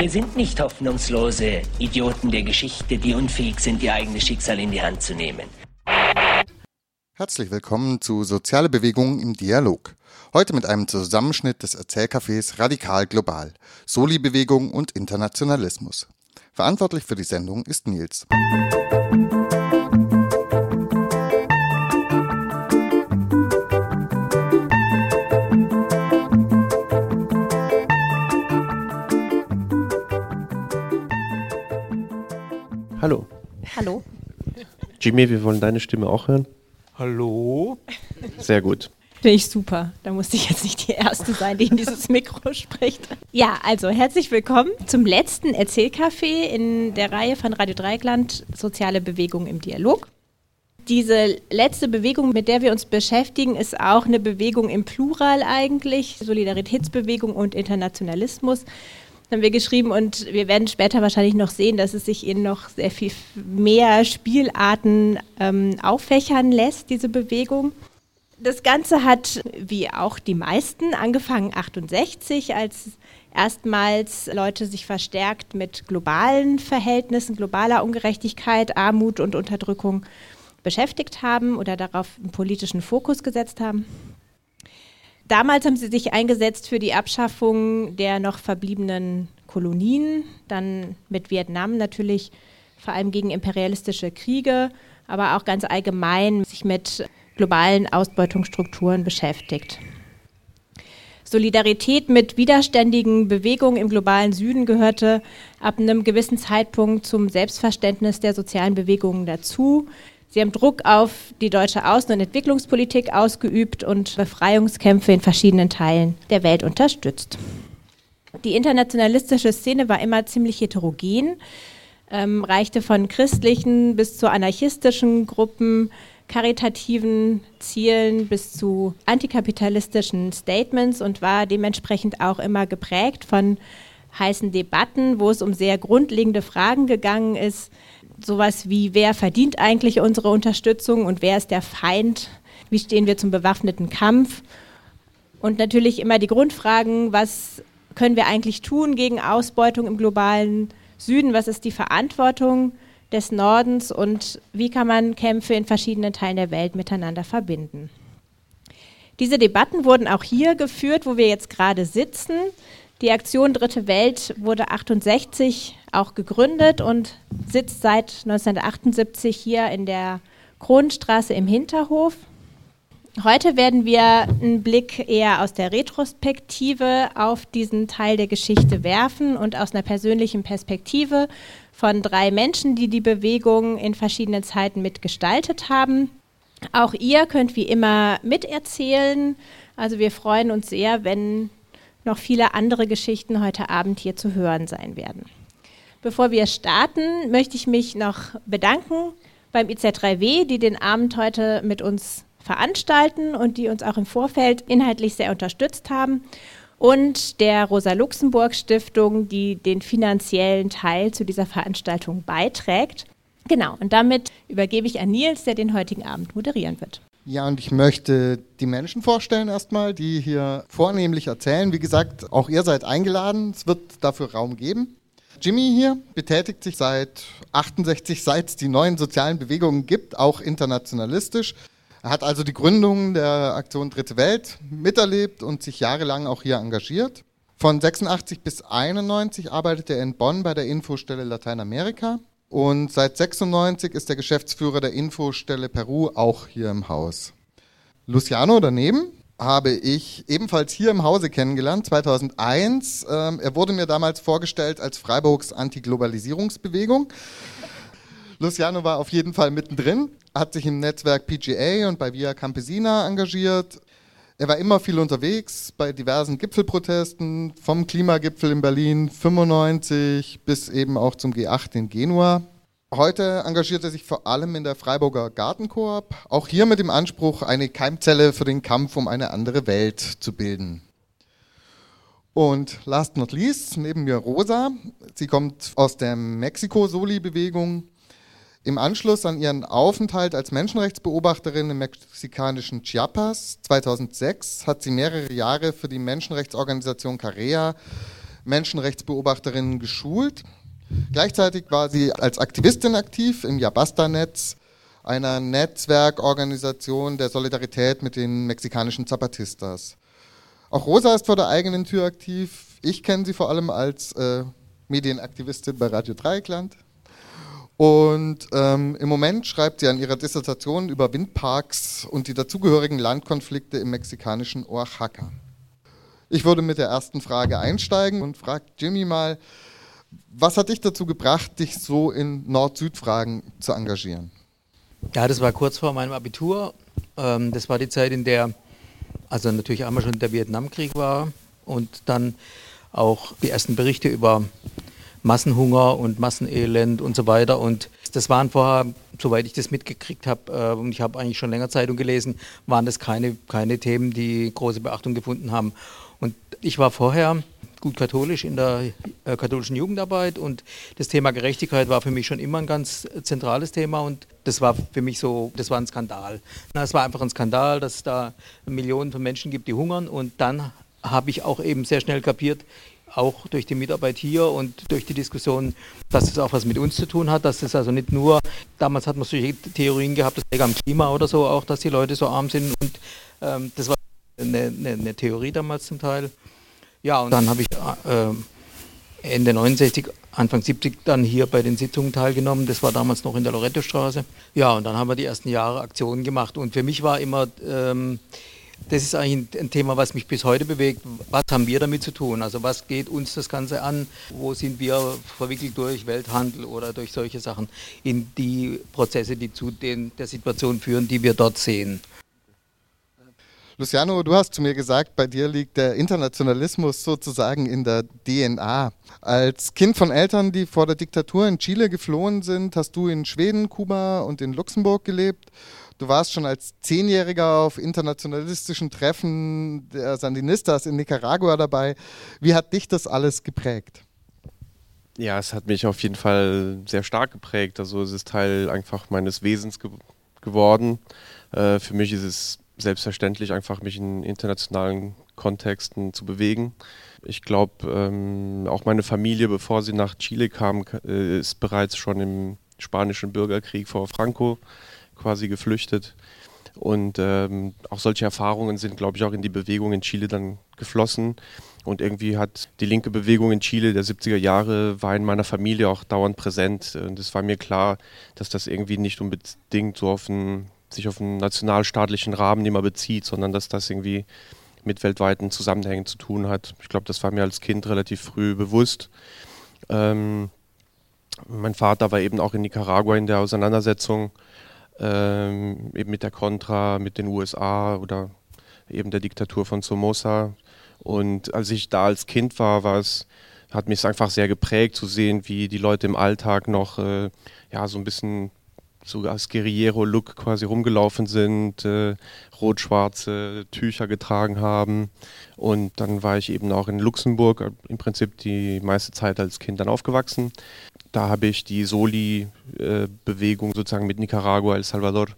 Wir sind nicht hoffnungslose Idioten der Geschichte, die unfähig sind, ihr eigenes Schicksal in die Hand zu nehmen. Herzlich willkommen zu Soziale Bewegung im Dialog. Heute mit einem Zusammenschnitt des Erzählcafés Radikal Global, Soli-Bewegung und Internationalismus. Verantwortlich für die Sendung ist Nils. Hallo. Hallo. Jimmy, wir wollen deine Stimme auch hören. Hallo? Sehr gut. Finde ich super. Da musste ich jetzt nicht die Erste sein, die in dieses Mikro spricht. Ja, also herzlich willkommen zum letzten Erzählcafé in der Reihe von Radio Dreieckland Soziale Bewegung im Dialog. Diese letzte Bewegung, mit der wir uns beschäftigen, ist auch eine Bewegung im Plural eigentlich, Solidaritätsbewegung und Internationalismus haben wir geschrieben und wir werden später wahrscheinlich noch sehen, dass es sich in noch sehr viel mehr Spielarten ähm, auffächern lässt, diese Bewegung. Das Ganze hat, wie auch die meisten, angefangen 68, als erstmals Leute sich verstärkt mit globalen Verhältnissen, globaler Ungerechtigkeit, Armut und Unterdrückung beschäftigt haben oder darauf einen politischen Fokus gesetzt haben. Damals haben sie sich eingesetzt für die Abschaffung der noch verbliebenen Kolonien, dann mit Vietnam natürlich vor allem gegen imperialistische Kriege, aber auch ganz allgemein sich mit globalen Ausbeutungsstrukturen beschäftigt. Solidarität mit widerständigen Bewegungen im globalen Süden gehörte ab einem gewissen Zeitpunkt zum Selbstverständnis der sozialen Bewegungen dazu. Sie haben Druck auf die deutsche Außen- und Entwicklungspolitik ausgeübt und Befreiungskämpfe in verschiedenen Teilen der Welt unterstützt. Die internationalistische Szene war immer ziemlich heterogen, ähm, reichte von christlichen bis zu anarchistischen Gruppen, karitativen Zielen bis zu antikapitalistischen Statements und war dementsprechend auch immer geprägt von heißen Debatten, wo es um sehr grundlegende Fragen gegangen ist, sowas wie, wer verdient eigentlich unsere Unterstützung und wer ist der Feind? Wie stehen wir zum bewaffneten Kampf? Und natürlich immer die Grundfragen, was können wir eigentlich tun gegen Ausbeutung im globalen Süden? Was ist die Verantwortung des Nordens und wie kann man Kämpfe in verschiedenen Teilen der Welt miteinander verbinden? Diese Debatten wurden auch hier geführt, wo wir jetzt gerade sitzen. Die Aktion Dritte Welt wurde 68 auch gegründet und sitzt seit 1978 hier in der Kronenstraße im Hinterhof. Heute werden wir einen Blick eher aus der Retrospektive auf diesen Teil der Geschichte werfen und aus einer persönlichen Perspektive von drei Menschen, die die Bewegung in verschiedenen Zeiten mitgestaltet haben. Auch ihr könnt wie immer miterzählen. Also wir freuen uns sehr, wenn noch viele andere Geschichten heute Abend hier zu hören sein werden. Bevor wir starten, möchte ich mich noch bedanken beim IZ3W, die den Abend heute mit uns veranstalten und die uns auch im Vorfeld inhaltlich sehr unterstützt haben. Und der Rosa-Luxemburg-Stiftung, die den finanziellen Teil zu dieser Veranstaltung beiträgt. Genau, und damit übergebe ich an Nils, der den heutigen Abend moderieren wird. Ja, und ich möchte die Menschen vorstellen erstmal, die hier vornehmlich erzählen. Wie gesagt, auch ihr seid eingeladen. Es wird dafür Raum geben. Jimmy hier betätigt sich seit 68, seit es die neuen sozialen Bewegungen gibt, auch internationalistisch. Er hat also die Gründung der Aktion Dritte Welt miterlebt und sich jahrelang auch hier engagiert. Von 86 bis 91 arbeitet er in Bonn bei der Infostelle Lateinamerika und seit 96 ist er Geschäftsführer der Infostelle Peru auch hier im Haus. Luciano daneben habe ich ebenfalls hier im Hause kennengelernt, 2001. Ähm, er wurde mir damals vorgestellt als Freiburgs Antiglobalisierungsbewegung. Luciano war auf jeden Fall mittendrin, hat sich im Netzwerk PGA und bei Via Campesina engagiert, Er war immer viel unterwegs bei diversen Gipfelprotesten, vom Klimagipfel in Berlin 95 bis eben auch zum G8 in Genua. Heute engagiert er sich vor allem in der Freiburger Gartenkoop, auch hier mit dem Anspruch, eine Keimzelle für den Kampf um eine andere Welt zu bilden. Und last not least, neben mir Rosa. Sie kommt aus der Mexiko-Soli-Bewegung im Anschluss an ihren Aufenthalt als Menschenrechtsbeobachterin im mexikanischen Chiapas 2006 hat sie mehrere Jahre für die Menschenrechtsorganisation Carea Menschenrechtsbeobachterinnen geschult. Gleichzeitig war sie als Aktivistin aktiv im Yabasta-Netz, einer Netzwerkorganisation der Solidarität mit den mexikanischen Zapatistas. Auch Rosa ist vor der eigenen Tür aktiv. Ich kenne sie vor allem als äh, Medienaktivistin bei Radio Dreieckland. Und ähm, im Moment schreibt sie an ihrer Dissertation über Windparks und die dazugehörigen Landkonflikte im mexikanischen Oaxaca. Ich würde mit der ersten Frage einsteigen und frage Jimmy mal, was hat dich dazu gebracht, dich so in Nord-Süd-Fragen zu engagieren? Ja, das war kurz vor meinem Abitur. Ähm, das war die Zeit, in der also natürlich einmal schon der Vietnamkrieg war und dann auch die ersten Berichte über Massenhunger und Massenelend und so weiter. Und das waren vorher, soweit ich das mitgekriegt habe, äh, und ich habe eigentlich schon länger Zeitung gelesen, waren das keine, keine Themen, die große Beachtung gefunden haben. Und ich war vorher gut katholisch in der äh, katholischen Jugendarbeit und das Thema Gerechtigkeit war für mich schon immer ein ganz zentrales Thema und das war für mich so, das war ein Skandal. es war einfach ein Skandal, dass es da Millionen von Menschen gibt, die hungern und dann habe ich auch eben sehr schnell kapiert, auch durch die Mitarbeit hier und durch die Diskussion, dass es auch was mit uns zu tun hat, dass es also nicht nur, damals hat man solche Theorien gehabt, das liegt am Klima oder so, auch dass die Leute so arm sind und ähm, das war eine, eine, eine, Theorie damals zum Teil. Ja, und dann habe ich äh, Ende 69, Anfang 70 dann hier bei den Sitzungen teilgenommen. Das war damals noch in der Lorettostraße. Ja, und dann haben wir die ersten Jahre Aktionen gemacht. Und für mich war immer ähm, das ist eigentlich ein Thema, was mich bis heute bewegt. Was haben wir damit zu tun? Also was geht uns das Ganze an? Wo sind wir verwickelt durch Welthandel oder durch solche Sachen in die Prozesse, die zu den, der Situation führen, die wir dort sehen? Luciano, du hast zu mir gesagt, bei dir liegt der Internationalismus sozusagen in der DNA. Als Kind von Eltern, die vor der Diktatur in Chile geflohen sind, hast du in Schweden, Kuba und in Luxemburg gelebt. Du warst schon als Zehnjähriger auf internationalistischen Treffen der Sandinistas in Nicaragua dabei. Wie hat dich das alles geprägt? Ja, es hat mich auf jeden Fall sehr stark geprägt. Also es ist Teil einfach meines Wesens ge geworden. Äh, für mich ist es selbstverständlich, einfach mich in internationalen Kontexten zu bewegen. Ich glaube, ähm, auch meine Familie, bevor sie nach Chile kam, äh, ist bereits schon im spanischen Bürgerkrieg vor Franco quasi geflüchtet. Und ähm, auch solche Erfahrungen sind, glaube ich, auch in die Bewegung in Chile dann geflossen. Und irgendwie hat die linke Bewegung in Chile der 70er Jahre war in meiner Familie auch dauernd präsent. Und es war mir klar, dass das irgendwie nicht unbedingt so auf einen, sich auf einen nationalstaatlichen Rahmen immer bezieht, sondern dass das irgendwie mit weltweiten Zusammenhängen zu tun hat. Ich glaube, das war mir als Kind relativ früh bewusst. Ähm, mein Vater war eben auch in Nicaragua in der Auseinandersetzung ähm, eben mit der Contra, mit den USA oder eben der Diktatur von Somoza. Und als ich da als Kind war, war es, hat mich es einfach sehr geprägt zu sehen, wie die Leute im Alltag noch äh, ja, so ein bisschen so als Guerriero-Look quasi rumgelaufen sind, äh, rot-schwarze Tücher getragen haben. Und dann war ich eben auch in Luxemburg, äh, im Prinzip die meiste Zeit als Kind dann aufgewachsen da habe ich die Soli-Bewegung sozusagen mit Nicaragua, El Salvador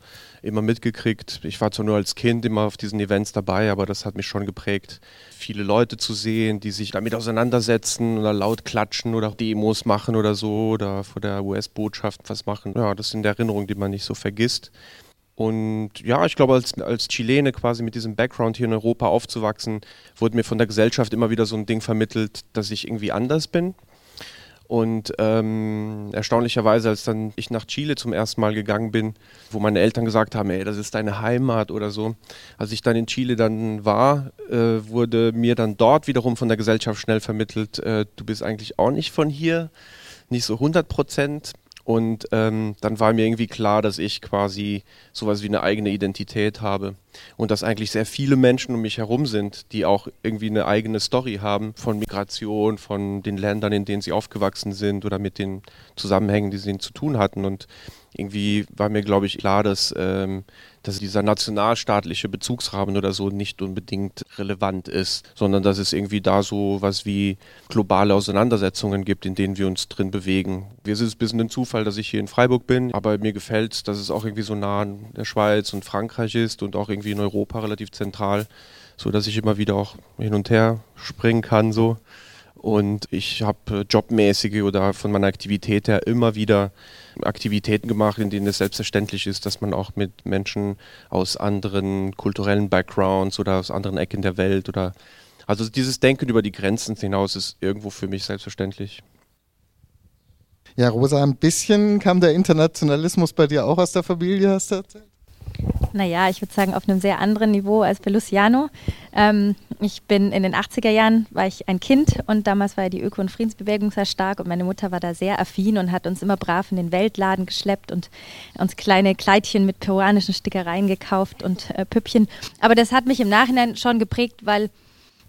immer mitgekriegt. Ich war zwar nur als Kind immer auf diesen Events dabei, aber das hat mich schon geprägt, viele Leute zu sehen, die sich damit auseinandersetzen oder laut klatschen oder Demos machen oder so oder vor der US-Botschaft was machen. Ja, das sind Erinnerungen, die man nicht so vergisst. Und ja, ich glaube, als, als Chilene quasi mit diesem Background hier in Europa aufzuwachsen, wurde mir von der Gesellschaft immer wieder so ein Ding vermittelt, dass ich irgendwie anders bin. Und ähm, erstaunlicherweise, als dann ich nach Chile zum ersten Mal gegangen bin, wo meine Eltern gesagt haben, ey, das ist deine Heimat oder so, als ich dann in Chile dann war, äh, wurde mir dann dort wiederum von der Gesellschaft schnell vermittelt, äh, du bist eigentlich auch nicht von hier, nicht so 100 Prozent. Und ähm, dann war mir irgendwie klar, dass ich quasi sowas wie eine eigene Identität habe. Und dass eigentlich sehr viele Menschen um mich herum sind, die auch irgendwie eine eigene Story haben von Migration, von den Ländern, in denen sie aufgewachsen sind oder mit den Zusammenhängen, die sie zu tun hatten. Und irgendwie war mir, glaube ich, klar, dass, ähm, dass dieser nationalstaatliche Bezugsrahmen oder so nicht unbedingt relevant ist, sondern dass es irgendwie da so was wie globale Auseinandersetzungen gibt, in denen wir uns drin bewegen. Es ist ein bisschen ein Zufall, dass ich hier in Freiburg bin, aber mir gefällt es, dass es auch irgendwie so nah an der Schweiz und Frankreich ist und auch irgendwie in Europa relativ zentral, so dass ich immer wieder auch hin und her springen kann so. Und ich habe jobmäßige oder von meiner Aktivität her immer wieder Aktivitäten gemacht, in denen es selbstverständlich ist, dass man auch mit Menschen aus anderen kulturellen Backgrounds oder aus anderen Ecken der Welt oder also dieses Denken über die Grenzen hinaus ist irgendwo für mich selbstverständlich. Ja, Rosa, ein bisschen kam der Internationalismus bei dir auch aus der Familie, hast du erzählt? Naja, ich würde sagen, auf einem sehr anderen Niveau als bei Luciano. Ähm, ich bin in den 80er Jahren, war ich ein Kind und damals war ja die Öko- und Friedensbewegung sehr stark und meine Mutter war da sehr affin und hat uns immer brav in den Weltladen geschleppt und uns kleine Kleidchen mit peruanischen Stickereien gekauft und äh, Püppchen. Aber das hat mich im Nachhinein schon geprägt, weil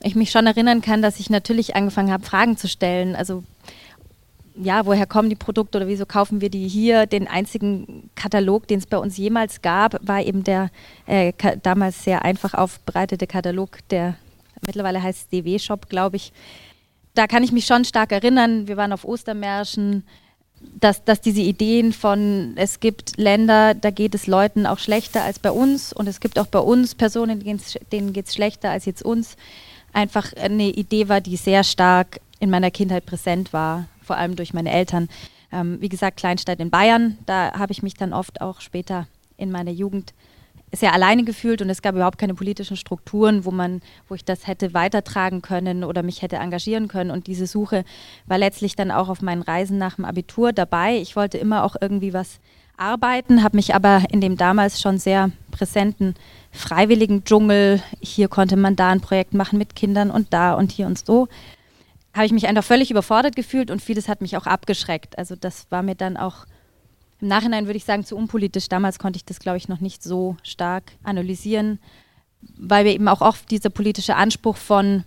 ich mich schon erinnern kann, dass ich natürlich angefangen habe, Fragen zu stellen. Also ja, woher kommen die Produkte oder wieso kaufen wir die hier? Den einzigen Katalog, den es bei uns jemals gab, war eben der äh, damals sehr einfach aufbereitete Katalog, der mittlerweile heißt DW-Shop, glaube ich. Da kann ich mich schon stark erinnern. Wir waren auf Ostermärschen, dass, dass diese Ideen von, es gibt Länder, da geht es Leuten auch schlechter als bei uns und es gibt auch bei uns Personen, denen geht es schlechter als jetzt uns, einfach eine Idee war, die sehr stark in meiner Kindheit präsent war vor allem durch meine Eltern. Ähm, wie gesagt, Kleinstadt in Bayern, da habe ich mich dann oft auch später in meiner Jugend sehr alleine gefühlt und es gab überhaupt keine politischen Strukturen, wo man, wo ich das hätte weitertragen können oder mich hätte engagieren können. Und diese Suche war letztlich dann auch auf meinen Reisen nach dem Abitur dabei. Ich wollte immer auch irgendwie was arbeiten, habe mich aber in dem damals schon sehr präsenten freiwilligen Dschungel, hier konnte man da ein Projekt machen mit Kindern und da und hier und so, habe ich mich einfach völlig überfordert gefühlt und vieles hat mich auch abgeschreckt. Also das war mir dann auch im Nachhinein, würde ich sagen, zu unpolitisch. Damals konnte ich das, glaube ich, noch nicht so stark analysieren, weil wir eben auch oft dieser politische Anspruch von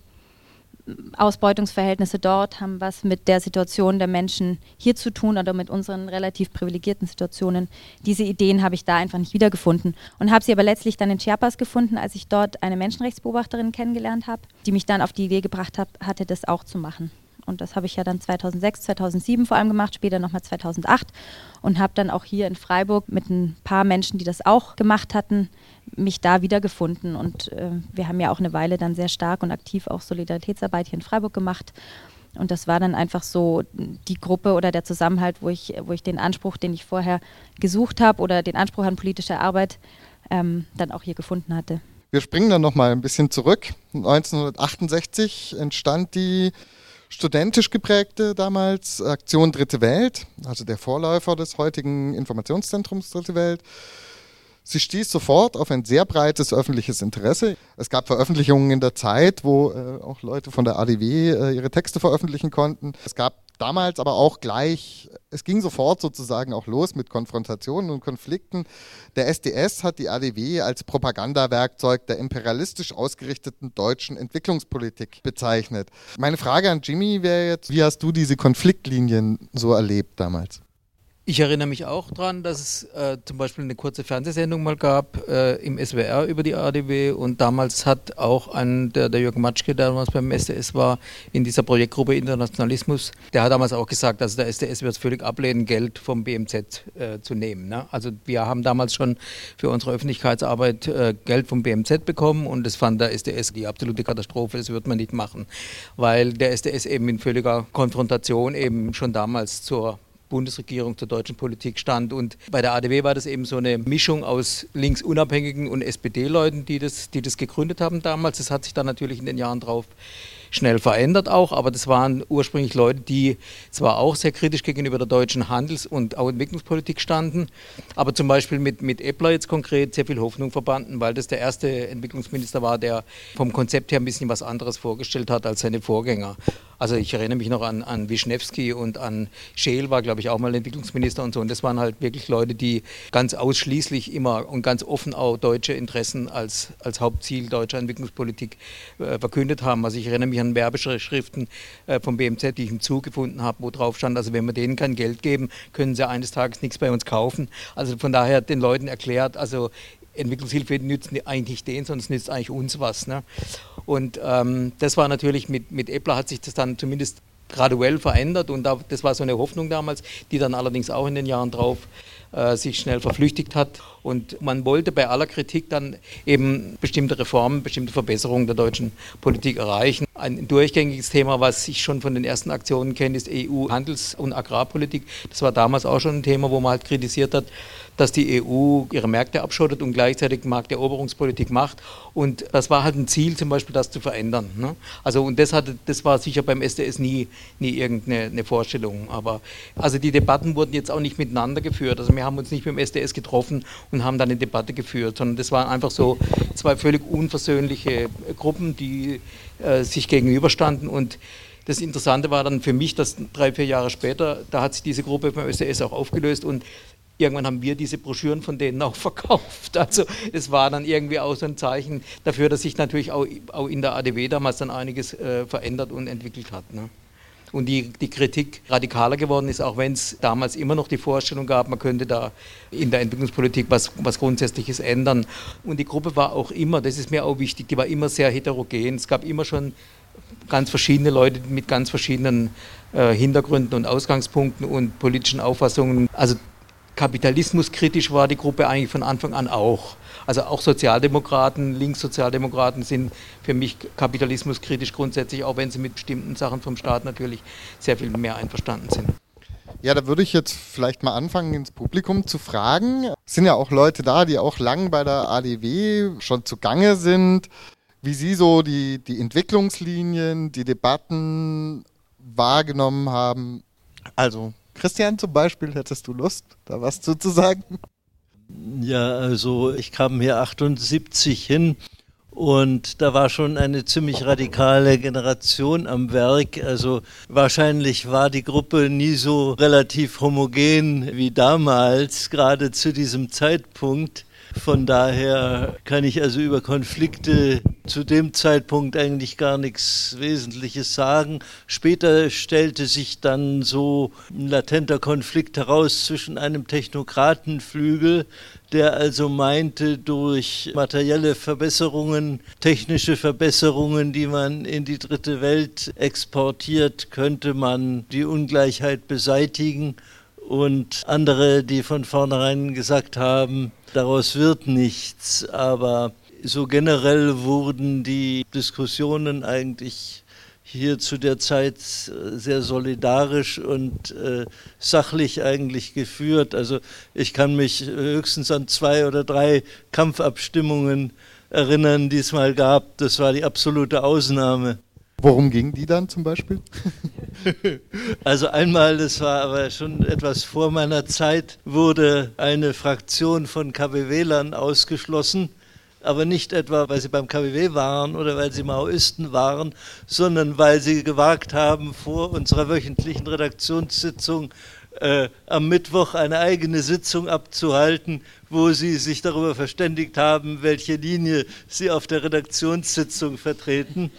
Ausbeutungsverhältnisse dort haben was mit der Situation der Menschen hier zu tun oder mit unseren relativ privilegierten Situationen. Diese Ideen habe ich da einfach nicht wiedergefunden und habe sie aber letztlich dann in Chiapas gefunden, als ich dort eine Menschenrechtsbeobachterin kennengelernt habe, die mich dann auf die Idee gebracht hat, hatte, das auch zu machen. Und das habe ich ja dann 2006, 2007 vor allem gemacht, später nochmal 2008 und habe dann auch hier in Freiburg mit ein paar Menschen, die das auch gemacht hatten, mich da wiedergefunden. Und äh, wir haben ja auch eine Weile dann sehr stark und aktiv auch Solidaritätsarbeit hier in Freiburg gemacht. Und das war dann einfach so die Gruppe oder der Zusammenhalt, wo ich, wo ich den Anspruch, den ich vorher gesucht habe oder den Anspruch an politische Arbeit ähm, dann auch hier gefunden hatte. Wir springen dann nochmal ein bisschen zurück. 1968 entstand die studentisch geprägte damals Aktion Dritte Welt, also der Vorläufer des heutigen Informationszentrums Dritte Welt. Sie stieß sofort auf ein sehr breites öffentliches Interesse. Es gab Veröffentlichungen in der Zeit, wo äh, auch Leute von der ADW äh, ihre Texte veröffentlichen konnten. Es gab damals aber auch gleich, es ging sofort sozusagen auch los mit Konfrontationen und Konflikten. Der SDS hat die ADW als Propagandawerkzeug der imperialistisch ausgerichteten deutschen Entwicklungspolitik bezeichnet. Meine Frage an Jimmy wäre jetzt, wie hast du diese Konfliktlinien so erlebt damals? Ich erinnere mich auch daran, dass es äh, zum Beispiel eine kurze Fernsehsendung mal gab äh, im SWR über die ADW und damals hat auch ein, der, der Jürgen Matschke, der damals beim SDS war, in dieser Projektgruppe Internationalismus, der hat damals auch gesagt, also der SDS wird völlig ablehnen, Geld vom BMZ äh, zu nehmen. Ne? Also wir haben damals schon für unsere Öffentlichkeitsarbeit äh, Geld vom BMZ bekommen und das fand der SDS die absolute Katastrophe, das wird man nicht machen, weil der SDS eben in völliger Konfrontation eben schon damals zur Bundesregierung zur deutschen Politik stand. Und bei der ADW war das eben so eine Mischung aus linksunabhängigen und SPD-Leuten, die das, die das gegründet haben damals. Das hat sich dann natürlich in den Jahren drauf schnell verändert auch, aber das waren ursprünglich Leute, die zwar auch sehr kritisch gegenüber der deutschen Handels- und auch Entwicklungspolitik standen, aber zum Beispiel mit, mit Eppler jetzt konkret sehr viel Hoffnung verbanden, weil das der erste Entwicklungsminister war, der vom Konzept her ein bisschen was anderes vorgestellt hat als seine Vorgänger. Also ich erinnere mich noch an, an Wischnewski und an Scheel war, glaube ich, auch mal Entwicklungsminister und so. Und das waren halt wirklich Leute, die ganz ausschließlich immer und ganz offen auch deutsche Interessen als, als Hauptziel deutscher Entwicklungspolitik äh, verkündet haben. Also ich erinnere mich an Werbeschriften äh, vom BMZ, die ich im Zug gefunden habe, wo drauf stand, also wenn wir denen kein Geld geben, können sie eines Tages nichts bei uns kaufen. Also von daher den Leuten erklärt, also Entwicklungshilfe nützt eigentlich denen, sondern es nützt eigentlich uns was. Ne? Und ähm, das war natürlich mit, mit Eppler hat sich das dann zumindest graduell verändert und da, das war so eine Hoffnung damals, die dann allerdings auch in den Jahren drauf äh, sich schnell verflüchtigt hat. Und man wollte bei aller Kritik dann eben bestimmte Reformen, bestimmte Verbesserungen der deutschen Politik erreichen. Ein durchgängiges Thema, was ich schon von den ersten Aktionen kenne, ist EU-Handels- und Agrarpolitik. Das war damals auch schon ein Thema, wo man halt kritisiert hat, dass die EU ihre Märkte abschottet und gleichzeitig Markteroberungspolitik macht. Und das war halt ein Ziel, zum Beispiel das zu verändern. Ne? Also und das, hatte, das war sicher beim SDS nie, nie irgendeine Vorstellung. Aber also die Debatten wurden jetzt auch nicht miteinander geführt. Also wir haben uns nicht mit dem SDS getroffen und haben dann eine Debatte geführt, sondern das waren einfach so zwei völlig unversöhnliche Gruppen, die äh, sich gegenüberstanden und das Interessante war dann für mich, dass drei, vier Jahre später, da hat sich diese Gruppe beim SDS auch aufgelöst und irgendwann haben wir diese Broschüren von denen auch verkauft. Also es war dann irgendwie auch so ein Zeichen dafür, dass sich natürlich auch, auch in der ADW damals dann einiges äh, verändert und entwickelt hat. Ne? Und die, die Kritik radikaler geworden ist, auch wenn es damals immer noch die Vorstellung gab, man könnte da in der Entwicklungspolitik was, was Grundsätzliches ändern. Und die Gruppe war auch immer, das ist mir auch wichtig, die war immer sehr heterogen. Es gab immer schon ganz verschiedene Leute mit ganz verschiedenen äh, Hintergründen und Ausgangspunkten und politischen Auffassungen. Also kapitalismuskritisch war die Gruppe eigentlich von Anfang an auch. Also auch Sozialdemokraten, Linkssozialdemokraten sind für mich kapitalismuskritisch grundsätzlich, auch wenn sie mit bestimmten Sachen vom Staat natürlich sehr viel mehr einverstanden sind. Ja, da würde ich jetzt vielleicht mal anfangen, ins Publikum zu fragen. Es sind ja auch Leute da, die auch lang bei der ADW schon zugange sind. Wie Sie so die, die Entwicklungslinien, die Debatten wahrgenommen haben. Also Christian zum Beispiel, hättest du Lust, da was zu, zu sagen? Ja, also ich kam hier 78 hin und da war schon eine ziemlich radikale Generation am Werk. Also wahrscheinlich war die Gruppe nie so relativ homogen wie damals, gerade zu diesem Zeitpunkt. Von daher kann ich also über Konflikte zu dem Zeitpunkt eigentlich gar nichts Wesentliches sagen. Später stellte sich dann so ein latenter Konflikt heraus zwischen einem Technokratenflügel, der also meinte, durch materielle Verbesserungen, technische Verbesserungen, die man in die dritte Welt exportiert, könnte man die Ungleichheit beseitigen und andere, die von vornherein gesagt haben, daraus wird nichts. Aber so generell wurden die Diskussionen eigentlich hier zu der Zeit sehr solidarisch und äh, sachlich eigentlich geführt. Also ich kann mich höchstens an zwei oder drei Kampfabstimmungen erinnern, die es mal gab. Das war die absolute Ausnahme. Worum ging die dann zum Beispiel? Also einmal, das war aber schon etwas vor meiner Zeit, wurde eine Fraktion von KBW-Lern ausgeschlossen, aber nicht etwa, weil sie beim KBW waren oder weil sie Maoisten waren, sondern weil sie gewagt haben, vor unserer wöchentlichen Redaktionssitzung äh, am Mittwoch eine eigene Sitzung abzuhalten, wo sie sich darüber verständigt haben, welche Linie sie auf der Redaktionssitzung vertreten.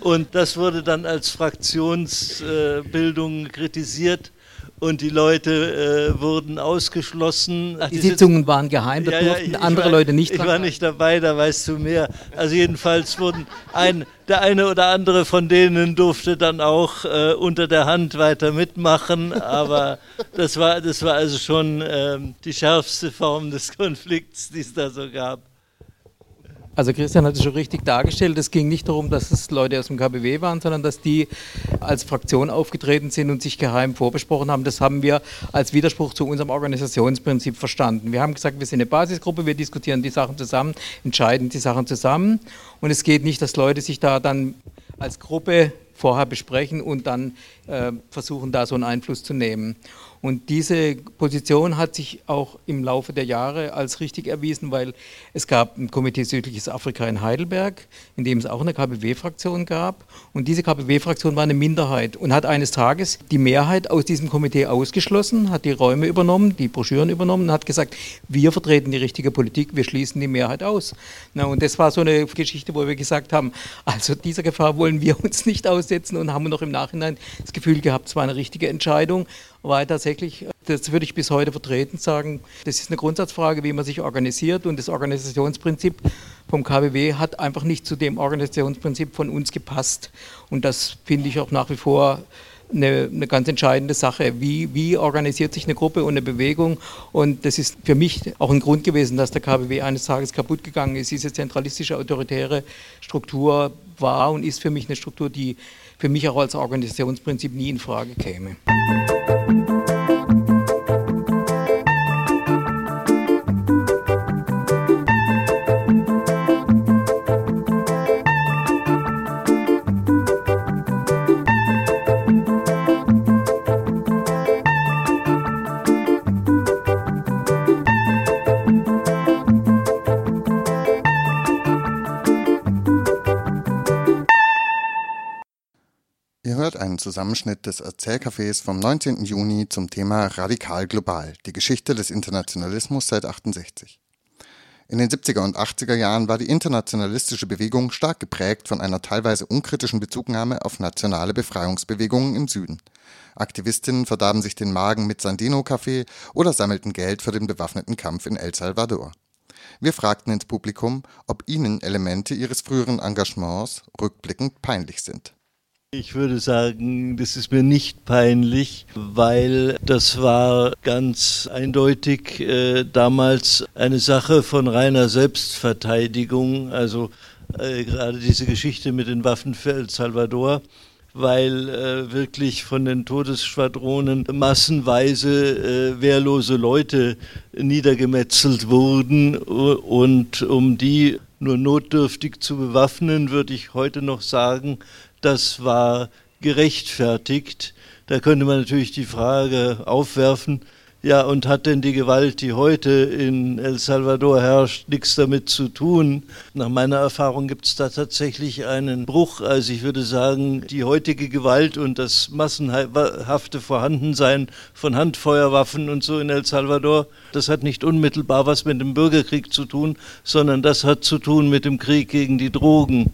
Und das wurde dann als Fraktionsbildung äh, kritisiert und die Leute äh, wurden ausgeschlossen. Ach, die, die, Sitzungen waren geheim, da ja, durften ja, andere war, Leute nicht Ich war nicht dabei, da weißt du mehr. Also jedenfalls wurden ein, der eine oder andere von denen durfte dann auch äh, unter der Hand weiter mitmachen, aber das war, das war also schon äh, die schärfste Form des Konflikts, die es da so gab. Also Christian hat es schon richtig dargestellt. Es ging nicht darum, dass es Leute aus dem KBW waren, sondern dass die als Fraktion aufgetreten sind und sich geheim vorbesprochen haben. Das haben wir als Widerspruch zu unserem Organisationsprinzip verstanden. Wir haben gesagt, wir sind eine Basisgruppe, wir diskutieren die Sachen zusammen, entscheiden die Sachen zusammen. Und es geht nicht, dass Leute sich da dann als Gruppe vorher besprechen und dann äh, versuchen, da so einen Einfluss zu nehmen. Und diese Position hat sich auch im Laufe der Jahre als richtig erwiesen, weil es gab ein Komitee Südliches Afrika in Heidelberg, in dem es auch eine KBW-Fraktion gab. Und diese KBW-Fraktion war eine Minderheit und hat eines Tages die Mehrheit aus diesem Komitee ausgeschlossen, hat die Räume übernommen, die Broschüren übernommen und hat gesagt, wir vertreten die richtige Politik, wir schließen die Mehrheit aus. Na, und das war so eine Geschichte, wo wir gesagt haben, also dieser Gefahr wollen wir uns nicht aussetzen und haben noch im Nachhinein das Gefühl gehabt, es war eine richtige Entscheidung weil tatsächlich, das würde ich bis heute vertreten sagen, das ist eine Grundsatzfrage, wie man sich organisiert und das Organisationsprinzip vom KBW hat einfach nicht zu dem Organisationsprinzip von uns gepasst und das finde ich auch nach wie vor eine, eine, ganz entscheidende Sache. Wie, wie organisiert sich eine Gruppe und eine Bewegung? Und das ist für mich auch ein Grund gewesen, dass der KBW eines Tages kaputt gegangen ist. Diese zentralistische, autoritäre Struktur war und ist für mich eine Struktur, die für mich auch als Organisationsprinzip nie in Frage käme. Zusammenschnitt des Erzählcafés vom 19. Juni zum Thema Radikal Global, die Geschichte des Internationalismus seit 68. In den 70er und 80er Jahren war die internationalistische Bewegung stark geprägt von einer teilweise unkritischen Bezugnahme auf nationale Befreiungsbewegungen im Süden. Aktivistinnen verdarben sich den Magen mit Sandino-Kaffee oder sammelten Geld für den bewaffneten Kampf in El Salvador. Wir fragten ins Publikum, ob ihnen Elemente ihres früheren Engagements rückblickend peinlich sind. Ich würde sagen, das ist mir nicht peinlich, weil das war ganz eindeutig äh, damals eine Sache von reiner Selbstverteidigung, also äh, gerade diese Geschichte mit den Waffen für El Salvador weil äh, wirklich von den Todesschwadronen massenweise äh, wehrlose Leute niedergemetzelt wurden und um die nur notdürftig zu bewaffnen, würde ich heute noch sagen, das war gerechtfertigt. Da könnte man natürlich die Frage aufwerfen, ja, und hat denn die Gewalt, die heute in El Salvador herrscht, nichts damit zu tun? Nach meiner Erfahrung gibt es da tatsächlich einen Bruch. Also ich würde sagen, die heutige Gewalt und das massenhafte Vorhandensein von Handfeuerwaffen und so in El Salvador, das hat nicht unmittelbar was mit dem Bürgerkrieg zu tun, sondern das hat zu tun mit dem Krieg gegen die Drogen.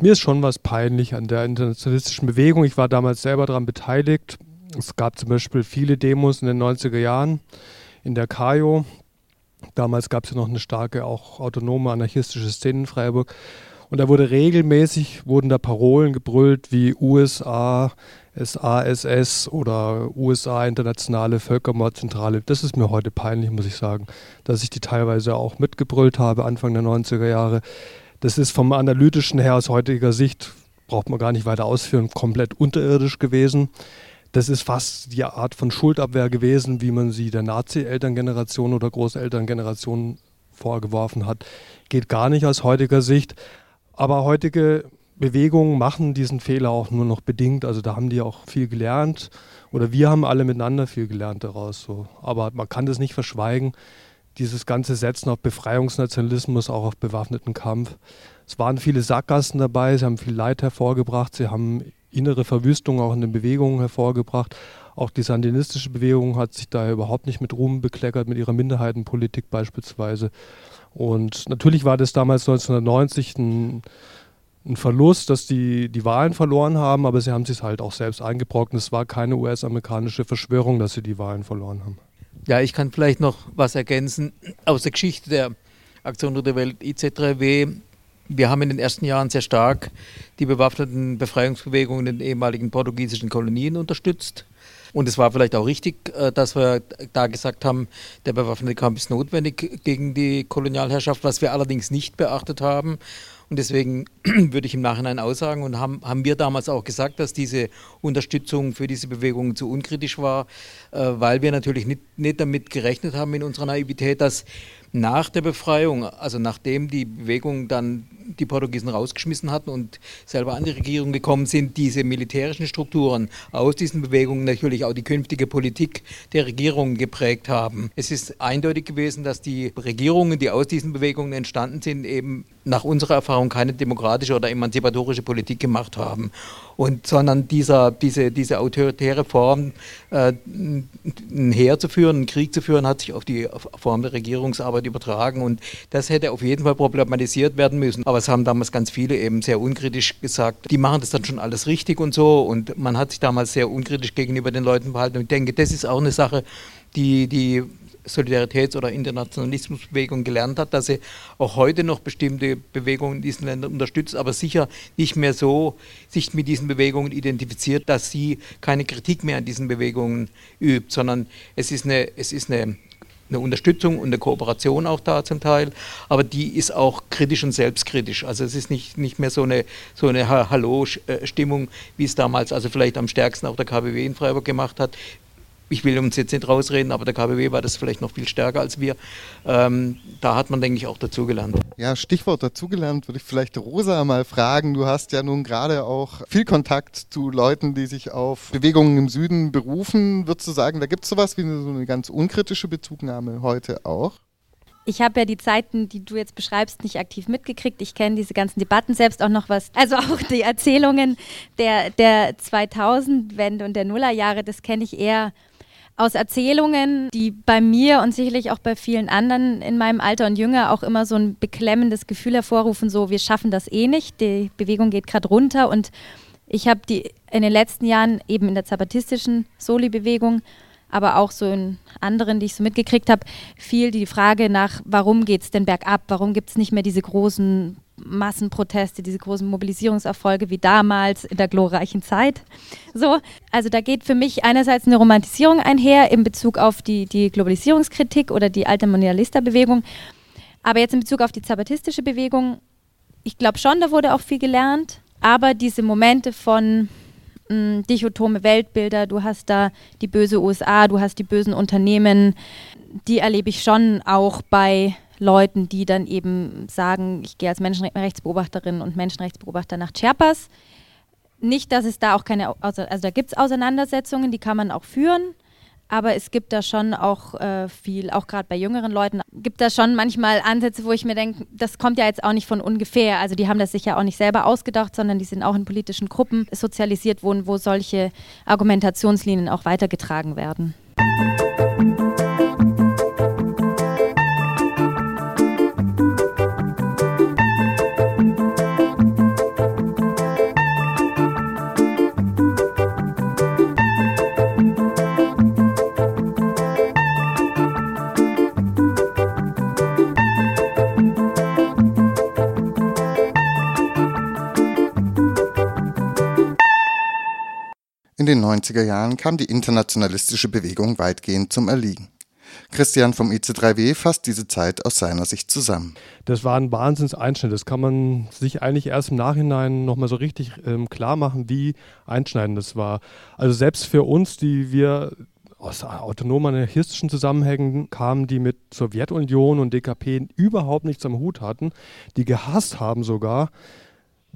Mir ist schon was peinlich an der internationalistischen Bewegung. Ich war damals selber daran beteiligt. Es gab zum Beispiel viele Demos in den 90er Jahren in der Kajo. Damals gab es ja noch eine starke, auch autonome anarchistische Szene in Freiburg. Und da wurde regelmäßig, wurden da Parolen gebrüllt wie USA, SASS oder USA Internationale Völkermordzentrale. Das ist mir heute peinlich, muss ich sagen, dass ich die teilweise auch mitgebrüllt habe, Anfang der 90er Jahre. Das ist vom analytischen her aus heutiger Sicht, braucht man gar nicht weiter ausführen, komplett unterirdisch gewesen. Das ist fast die Art von Schuldabwehr gewesen, wie man sie der Nazi-Elterngeneration oder Großelterngeneration vorgeworfen hat. Geht gar nicht aus heutiger Sicht. Aber heutige Bewegungen machen diesen Fehler auch nur noch bedingt. Also da haben die auch viel gelernt oder wir haben alle miteinander viel gelernt daraus. So. Aber man kann das nicht verschweigen dieses ganze Setzen auf Befreiungsnationalismus, auch auf bewaffneten Kampf. Es waren viele Sackgassen dabei, sie haben viel Leid hervorgebracht, sie haben innere Verwüstung auch in den Bewegungen hervorgebracht. Auch die sandinistische Bewegung hat sich daher überhaupt nicht mit Ruhm bekleckert, mit ihrer Minderheitenpolitik beispielsweise. Und natürlich war das damals 1990 ein, ein Verlust, dass die die Wahlen verloren haben, aber sie haben sich halt auch selbst eingebrockt. Es war keine US-amerikanische Verschwörung, dass sie die Wahlen verloren haben. Ja, ich kann vielleicht noch was ergänzen aus der Geschichte der Aktion der Welt IZ3W. Wir haben in den ersten Jahren sehr stark die bewaffneten Befreiungsbewegungen in den ehemaligen portugiesischen Kolonien unterstützt. Und es war vielleicht auch richtig, äh, dass wir da gesagt haben, der bewaffnete Kampf ist notwendig gegen die Kolonialherrschaft, was wir allerdings nicht beachtet haben. Und deswegen würde ich im Nachhinein aussagen und haben, haben wir damals auch gesagt, dass diese Unterstützung für diese Bewegung zu unkritisch war, äh, weil wir natürlich nicht, nicht damit gerechnet haben in unserer Naivität, dass nach der Befreiung, also nachdem die Bewegung dann die Portugiesen rausgeschmissen hatten und selber an die Regierung gekommen sind, diese militärischen Strukturen aus diesen Bewegungen natürlich auch die künftige Politik der Regierungen geprägt haben. Es ist eindeutig gewesen, dass die Regierungen, die aus diesen Bewegungen entstanden sind, eben nach unserer Erfahrung keine demokratische oder emanzipatorische Politik gemacht haben. Und sondern dieser, diese, diese autoritäre Form, äh, ein Heer zu führen, einen Krieg zu führen, hat sich auf die Form der Regierungsarbeit übertragen. Und das hätte auf jeden Fall problematisiert werden müssen. Aber es haben damals ganz viele eben sehr unkritisch gesagt, die machen das dann schon alles richtig und so. Und man hat sich damals sehr unkritisch gegenüber den Leuten verhalten. Und ich denke, das ist auch eine Sache, die, die Solidaritäts- oder Internationalismusbewegung gelernt hat, dass sie auch heute noch bestimmte Bewegungen in diesen Ländern unterstützt, aber sicher nicht mehr so sich mit diesen Bewegungen identifiziert, dass sie keine Kritik mehr an diesen Bewegungen übt, sondern es ist eine, es ist eine eine Unterstützung und eine Kooperation auch da zum Teil, aber die ist auch kritisch und selbstkritisch. Also es ist nicht, nicht mehr so eine, so eine Hallo-Stimmung, wie es damals, also vielleicht am stärksten auch der KBW in Freiburg gemacht hat ich will uns jetzt nicht rausreden, aber der KBW war das vielleicht noch viel stärker als wir. Ähm, da hat man, denke ich, auch dazugelernt. Ja, Stichwort dazugelernt würde ich vielleicht Rosa mal fragen. Du hast ja nun gerade auch viel Kontakt zu Leuten, die sich auf Bewegungen im Süden berufen. Würdest du sagen, da gibt es sowas wie eine, so eine ganz unkritische Bezugnahme heute auch? ich habe ja die Zeiten, die du jetzt beschreibst, nicht aktiv mitgekriegt. Ich kenne diese ganzen Debatten selbst auch noch was. Also auch die Erzählungen der, der 2000-Wende und der Nullerjahre, das kenne ich eher aus Erzählungen, die bei mir und sicherlich auch bei vielen anderen in meinem Alter und jünger auch immer so ein beklemmendes Gefühl hervorrufen, so wir schaffen das eh nicht, die Bewegung geht gerade runter. Und ich habe die in den letzten Jahren eben in der zapatistischen Soli-Bewegung, aber auch so in anderen, die ich so mitgekriegt habe, viel die Frage nach, warum geht es denn bergab, warum gibt es nicht mehr diese großen Massenproteste, diese großen Mobilisierungserfolge wie damals in der glorreichen Zeit. So, also da geht für mich einerseits eine Romantisierung einher in Bezug auf die, die Globalisierungskritik oder die alte Mondialista-Bewegung. Aber jetzt in Bezug auf die zapatistische Bewegung, ich glaube schon, da wurde auch viel gelernt. Aber diese Momente von mh, mm, dichotome Weltbilder, du hast da die böse USA, du hast die bösen Unternehmen, die erlebe ich schon auch bei Leuten, die dann eben sagen, ich gehe als Menschenrechtsbeobachterin und Menschenrechtsbeobachter nach Chiapas. Nicht, dass es da auch keine, also da gibt es Auseinandersetzungen, die kann man auch führen, aber es gibt da schon auch äh, viel, auch gerade bei jüngeren Leuten, gibt da schon manchmal Ansätze, wo ich mir denke, das kommt ja jetzt auch nicht von ungefähr. Also die haben das sich ja auch nicht selber ausgedacht, sondern die sind auch in politischen Gruppen sozialisiert worden, wo solche Argumentationslinien auch weitergetragen werden. In den 90er Jahren kam die internationalistische Bewegung weitgehend zum Erliegen. Christian vom IC3W fasst diese Zeit aus seiner Sicht zusammen. Das war ein Wahnsinnseinschnitt. Das kann man sich eigentlich erst im Nachhinein nochmal so richtig ähm, klar machen, wie einschneidend das war. Also selbst für uns, die wir aus autonomen anarchistischen Zusammenhängen kamen, die mit Sowjetunion und DKP überhaupt nichts am Hut hatten, die gehasst haben sogar,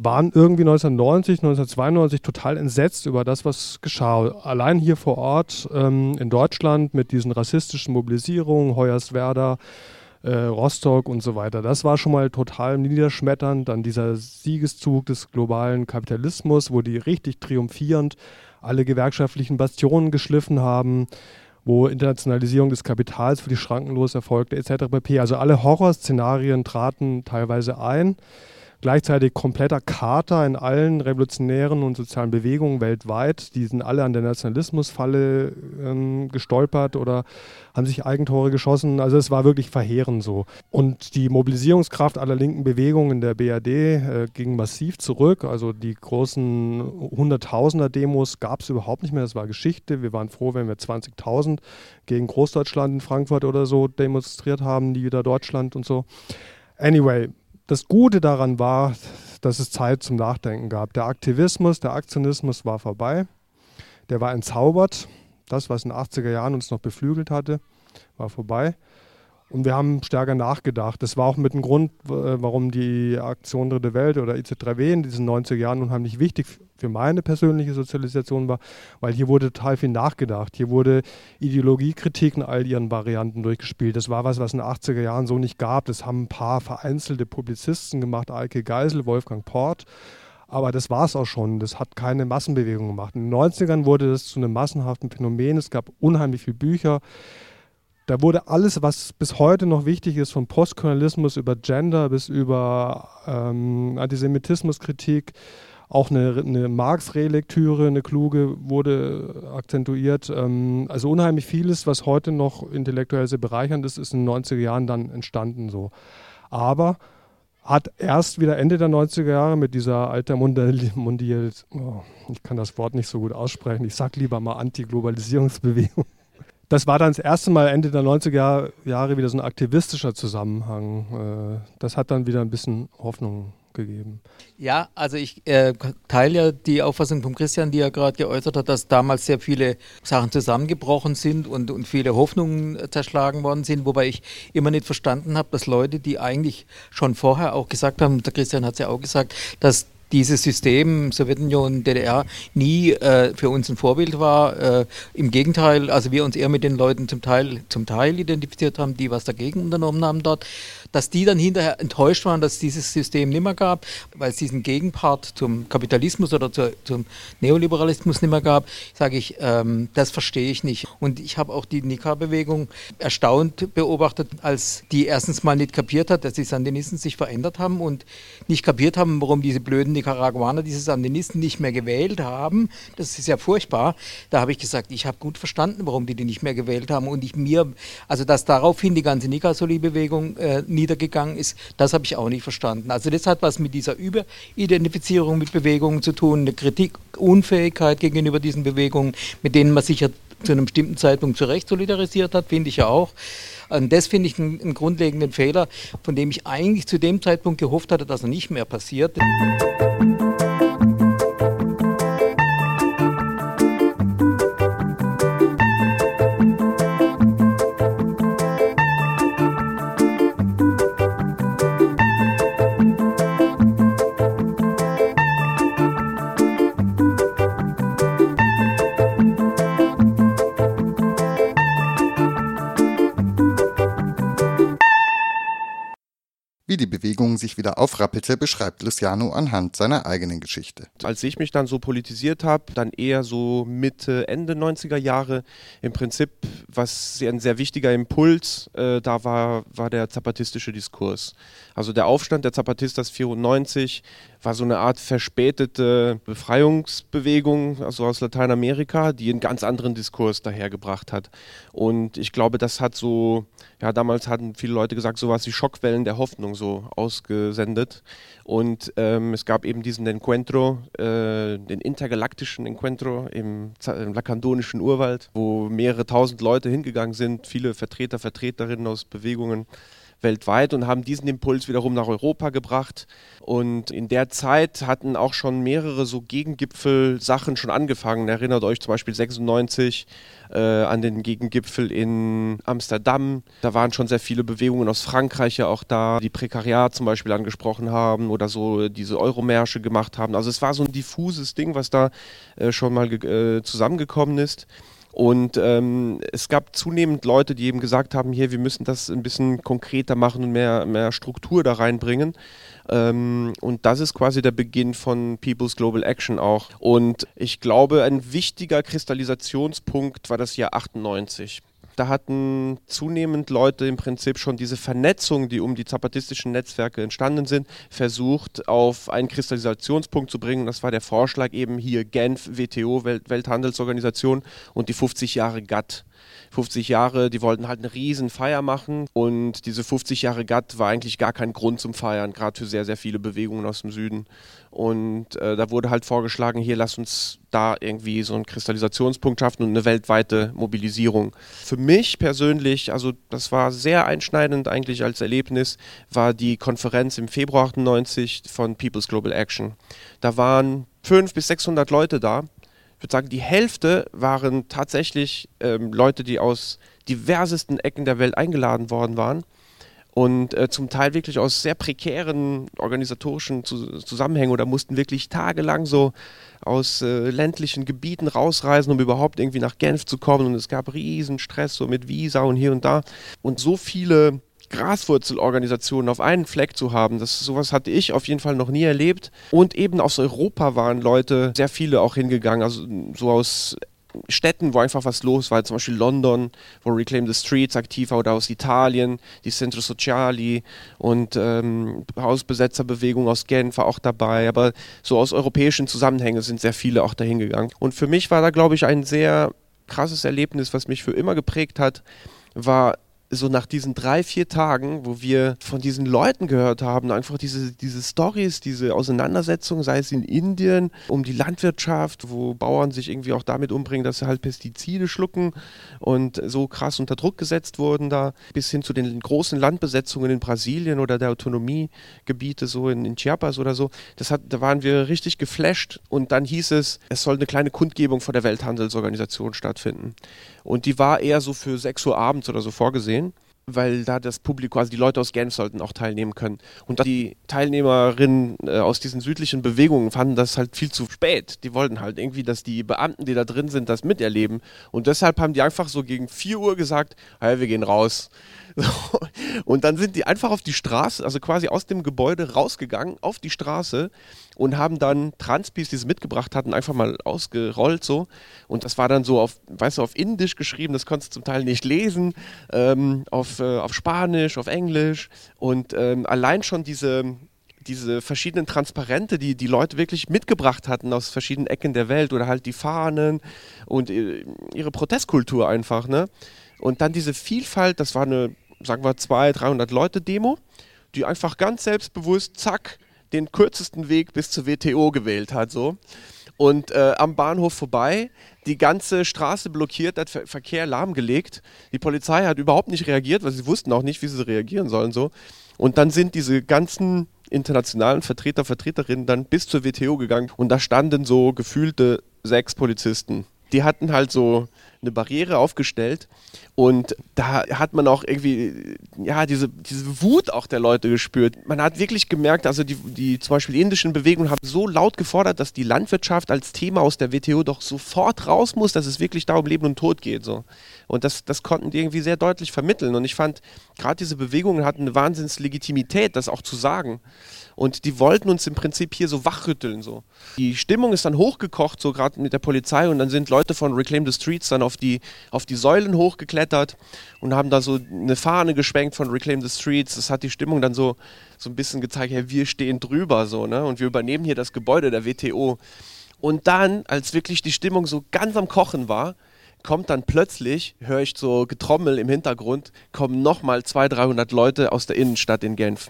waren irgendwie 1990, 1992 total entsetzt über das, was geschah. Allein hier vor Ort ähm, in Deutschland mit diesen rassistischen Mobilisierungen, Hoyerswerda, äh, Rostock und so weiter. Das war schon mal total niederschmetternd. Dann dieser Siegeszug des globalen Kapitalismus, wo die richtig triumphierend alle gewerkschaftlichen Bastionen geschliffen haben wo Internationalisierung des Kapitals für die Schrankenlos erfolgte, etc. pp. Also alle Horrorszenarien traten teilweise ein gleichzeitig kompletter Kater in allen revolutionären und sozialen Bewegungen weltweit. Die sind alle an der Nationalismusfalle ähm, gestolpert oder haben sich Eigentore geschossen. Also es war wirklich verheerend so. Und die Mobilisierungskraft aller linken Bewegungen in der BRD äh, ging massiv zurück. Also die großen Hunderttausender-Demos gab es überhaupt nicht mehr. Das war Geschichte. Wir waren froh, wenn wir 20.000 gegen Großdeutschland in Frankfurt oder so demonstriert haben, nie wieder Deutschland und so. Anyway, das Gute daran war, dass es Zeit zum Nachdenken gab. Der Aktivismus, der Aktionismus war vorbei. Der war entzaubert. Das, was in den 80er Jahren uns noch beflügelt hatte, war vorbei. Und wir haben stärker nachgedacht. Das war auch mit dem Grund, warum die Aktion Dritte Welt oder IC3W in diesen 90er Jahren unheimlich wichtig für meine persönliche Sozialisation war, weil hier wurde total viel nachgedacht. Hier wurde Ideologiekritik in all ihren Varianten durchgespielt. Das war was, was in den 80er Jahren so nicht gab. Das haben ein paar vereinzelte Publizisten gemacht, Eike Geisel, Wolfgang Port. Aber das war es auch schon. Das hat keine Massenbewegung gemacht. In den 90ern wurde das zu einem massenhaften Phänomen. Es gab unheimlich viele Bücher. Da wurde alles, was bis heute noch wichtig ist, vom Postkolonialismus über Gender bis über ähm, Antisemitismuskritik, auch eine, eine Marx-Relektüre, eine kluge, wurde akzentuiert. Ähm, also unheimlich vieles, was heute noch intellektuell sehr bereichernd ist, ist in den 90er Jahren dann entstanden so. Aber hat erst wieder Ende der 90er Jahre mit dieser alter Mundial, oh, ich kann das Wort nicht so gut aussprechen, ich sag lieber mal Antiglobalisierungsbewegung das war dann das erste Mal Ende der 90er Jahre wieder so ein aktivistischer Zusammenhang. Äh, das hat dann wieder ein bisschen Hoffnung gegeben. Ja, also ich äh, teile ja die Auffassung von Christian, die er gerade geäußert hat, dass damals sehr viele Sachen zusammengebrochen sind und, und viele Hoffnungen zerschlagen worden sind, wobei ich immer nicht verstanden habe, dass Leute, die eigentlich schon vorher auch gesagt haben, der Christian hat es ja auch gesagt, dass dieses System Sowjetunion, DDR nie äh, für uns ein Vorbild war. Äh, Im Gegenteil, also wir uns eher mit den Leuten zum Teil, zum Teil identifiziert haben, die was dagegen unternommen haben dort, dass die dann hinterher enttäuscht waren, dass es dieses System nicht mehr gab, weil es diesen Gegenpart zum Kapitalismus oder zu, zum Neoliberalismus nicht mehr gab, sage ich, ähm, das verstehe ich nicht. Und ich habe auch die Nika-Bewegung erstaunt beobachtet, als die erstens mal nicht kapiert hat, dass die Sandinisten sich verändert haben und nicht kapiert haben, warum diese blöden Nicaraguaner diese Sandinisten nicht mehr gewählt haben. Das ist ja furchtbar. Da habe ich gesagt, ich habe gut verstanden, warum die die nicht mehr gewählt haben. Und ich mir, also dass daraufhin die ganze Nicasoli-Bewegung äh, niedergegangen ist, das habe ich auch nicht verstanden. Also das hat was mit dieser Überidentifizierung mit Bewegungen zu tun, eine Kritikunfähigkeit gegenüber diesen Bewegungen, mit denen man sich ja zu einem bestimmten Zeitpunkt zu Recht solidarisiert hat, finde ich ja auch. Und das finde ich einen, einen, grundlegenden Fehler, von dem ich eigentlich zu dem Zeitpunkt gehofft hatte, dass er nicht mehr passiert. Bewegung sich wieder aufrappelte, beschreibt Luciano anhand seiner eigenen Geschichte. Als ich mich dann so politisiert habe, dann eher so Mitte, Ende 90er Jahre, im Prinzip was ein sehr wichtiger Impuls äh, da war, war der zapatistische Diskurs. Also der Aufstand der Zapatistas 94 war so eine Art verspätete Befreiungsbewegung also aus Lateinamerika, die einen ganz anderen Diskurs dahergebracht hat. Und ich glaube, das hat so, ja, damals hatten viele Leute gesagt, sowas wie Schockwellen der Hoffnung so ausgesendet. Und ähm, es gab eben diesen Encuentro, äh, den intergalaktischen Encuentro im, im lakandonischen Urwald, wo mehrere tausend Leute hingegangen sind, viele Vertreter, Vertreterinnen aus Bewegungen weltweit und haben diesen Impuls wiederum nach Europa gebracht. Und in der Zeit hatten auch schon mehrere so Gegengipfel-Sachen schon angefangen. Erinnert euch zum Beispiel 96 äh, an den Gegengipfel in Amsterdam. Da waren schon sehr viele Bewegungen aus Frankreich ja auch da, die Prekariat zum Beispiel angesprochen haben oder so diese Euromärsche gemacht haben. Also es war so ein diffuses Ding, was da äh, schon mal äh, zusammengekommen ist. Und ähm, es gab zunehmend Leute, die eben gesagt haben, hier, wir müssen das ein bisschen konkreter machen und mehr, mehr Struktur da reinbringen. Ähm, und das ist quasi der Beginn von People's Global Action auch. Und ich glaube, ein wichtiger Kristallisationspunkt war das Jahr 98 da hatten zunehmend Leute im Prinzip schon diese Vernetzung, die um die zapatistischen Netzwerke entstanden sind, versucht auf einen Kristallisationspunkt zu bringen. Das war der Vorschlag eben hier Genf, WTO, Welt Welthandelsorganisation und die 50 Jahre GATT. 50 Jahre, die wollten halt eine riesen Feier machen und diese 50 Jahre GATT war eigentlich gar kein Grund zum Feiern, gerade für sehr, sehr viele Bewegungen aus dem Süden. Und äh, da wurde halt vorgeschlagen, hier lass uns da irgendwie so einen Kristallisationspunkt schaffen und eine weltweite Mobilisierung. Für mich persönlich, also das war sehr einschneidend eigentlich als Erlebnis, war die Konferenz im Februar 98 von People's Global Action. Da waren 500 bis 600 Leute da ich würde sagen, die Hälfte waren tatsächlich ähm, Leute, die aus diversesten Ecken der Welt eingeladen worden waren und äh, zum Teil wirklich aus sehr prekären organisatorischen Zu Zusammenhängen oder mussten wirklich tagelang so aus äh, ländlichen Gebieten rausreisen, um überhaupt irgendwie nach Genf zu kommen. Und es gab riesen Stress so mit Visa und hier und da. Und so viele Graswurzelorganisationen auf einen Fleck zu haben, das sowas hatte ich auf jeden Fall noch nie erlebt. Und eben aus Europa waren Leute sehr viele auch hingegangen, also so aus Städten, wo einfach was los war, zum Beispiel London, wo Reclaim the Streets aktiv war, oder aus Italien, die Centro Sociali und ähm, Hausbesetzerbewegung aus Genf war auch dabei, aber so aus europäischen Zusammenhängen sind sehr viele auch dahin gegangen. Und für mich war da, glaube ich, ein sehr krasses Erlebnis, was mich für immer geprägt hat, war so nach diesen drei, vier Tagen, wo wir von diesen Leuten gehört haben, einfach diese, diese Stories, diese Auseinandersetzungen, sei es in Indien um die Landwirtschaft, wo Bauern sich irgendwie auch damit umbringen, dass sie halt Pestizide schlucken und so krass unter Druck gesetzt wurden da, bis hin zu den großen Landbesetzungen in Brasilien oder der Autonomiegebiete so in, in Chiapas oder so. Das hat, da waren wir richtig geflasht und dann hieß es, es soll eine kleine Kundgebung von der Welthandelsorganisation stattfinden. Und die war eher so für 6 Uhr abends oder so vorgesehen, weil da das Publikum, also die Leute aus Genf sollten auch teilnehmen können. Und die Teilnehmerinnen äh, aus diesen südlichen Bewegungen fanden das halt viel zu spät. Die wollten halt irgendwie, dass die Beamten, die da drin sind, das miterleben. Und deshalb haben die einfach so gegen 4 Uhr gesagt, hey, wir gehen raus. Und dann sind die einfach auf die Straße, also quasi aus dem Gebäude rausgegangen, auf die Straße und haben dann Transpis, die sie mitgebracht hatten, einfach mal ausgerollt so. Und das war dann so auf, weißt du, auf Indisch geschrieben, das konntest du zum Teil nicht lesen, ähm, auf, äh, auf Spanisch, auf Englisch. Und ähm, allein schon diese, diese verschiedenen Transparente, die die Leute wirklich mitgebracht hatten aus verschiedenen Ecken der Welt oder halt die Fahnen und äh, ihre Protestkultur einfach, ne? Und dann diese Vielfalt, das war eine, sagen wir, 200, 300 Leute Demo, die einfach ganz selbstbewusst, zack, den kürzesten Weg bis zur WTO gewählt hat, so. Und äh, am Bahnhof vorbei, die ganze Straße blockiert, hat Ver Verkehr lahmgelegt. Die Polizei hat überhaupt nicht reagiert, weil sie wussten auch nicht, wie sie reagieren sollen, so. Und dann sind diese ganzen internationalen Vertreter, Vertreterinnen dann bis zur WTO gegangen und da standen so gefühlte sechs Polizisten. Die hatten halt so eine Barriere aufgestellt und da hat man auch irgendwie, ja, diese, diese Wut auch der Leute gespürt. Man hat wirklich gemerkt, also die, die zum Beispiel indischen Bewegungen haben so laut gefordert, dass die Landwirtschaft als Thema aus der WTO doch sofort raus muss, dass es wirklich da um Leben und Tod geht. So. Und das, das konnten die irgendwie sehr deutlich vermitteln. Und ich fand, gerade diese Bewegungen hatten eine Wahnsinnslegitimität, das auch zu sagen. Und die wollten uns im Prinzip hier so wachrütteln. So. Die Stimmung ist dann hochgekocht, so gerade mit der Polizei. Und dann sind Leute von Reclaim the Streets dann auf die, auf die Säulen hochgeklettert und haben da so eine Fahne geschwenkt von Reclaim the Streets. Das hat die Stimmung dann so, so ein bisschen gezeigt, hey, wir stehen drüber so, ne? Und wir übernehmen hier das Gebäude der WTO. Und dann, als wirklich die Stimmung so ganz am Kochen war, kommt dann plötzlich, höre ich so Getrommel im Hintergrund, kommen nochmal 200, 300 Leute aus der Innenstadt in Genf.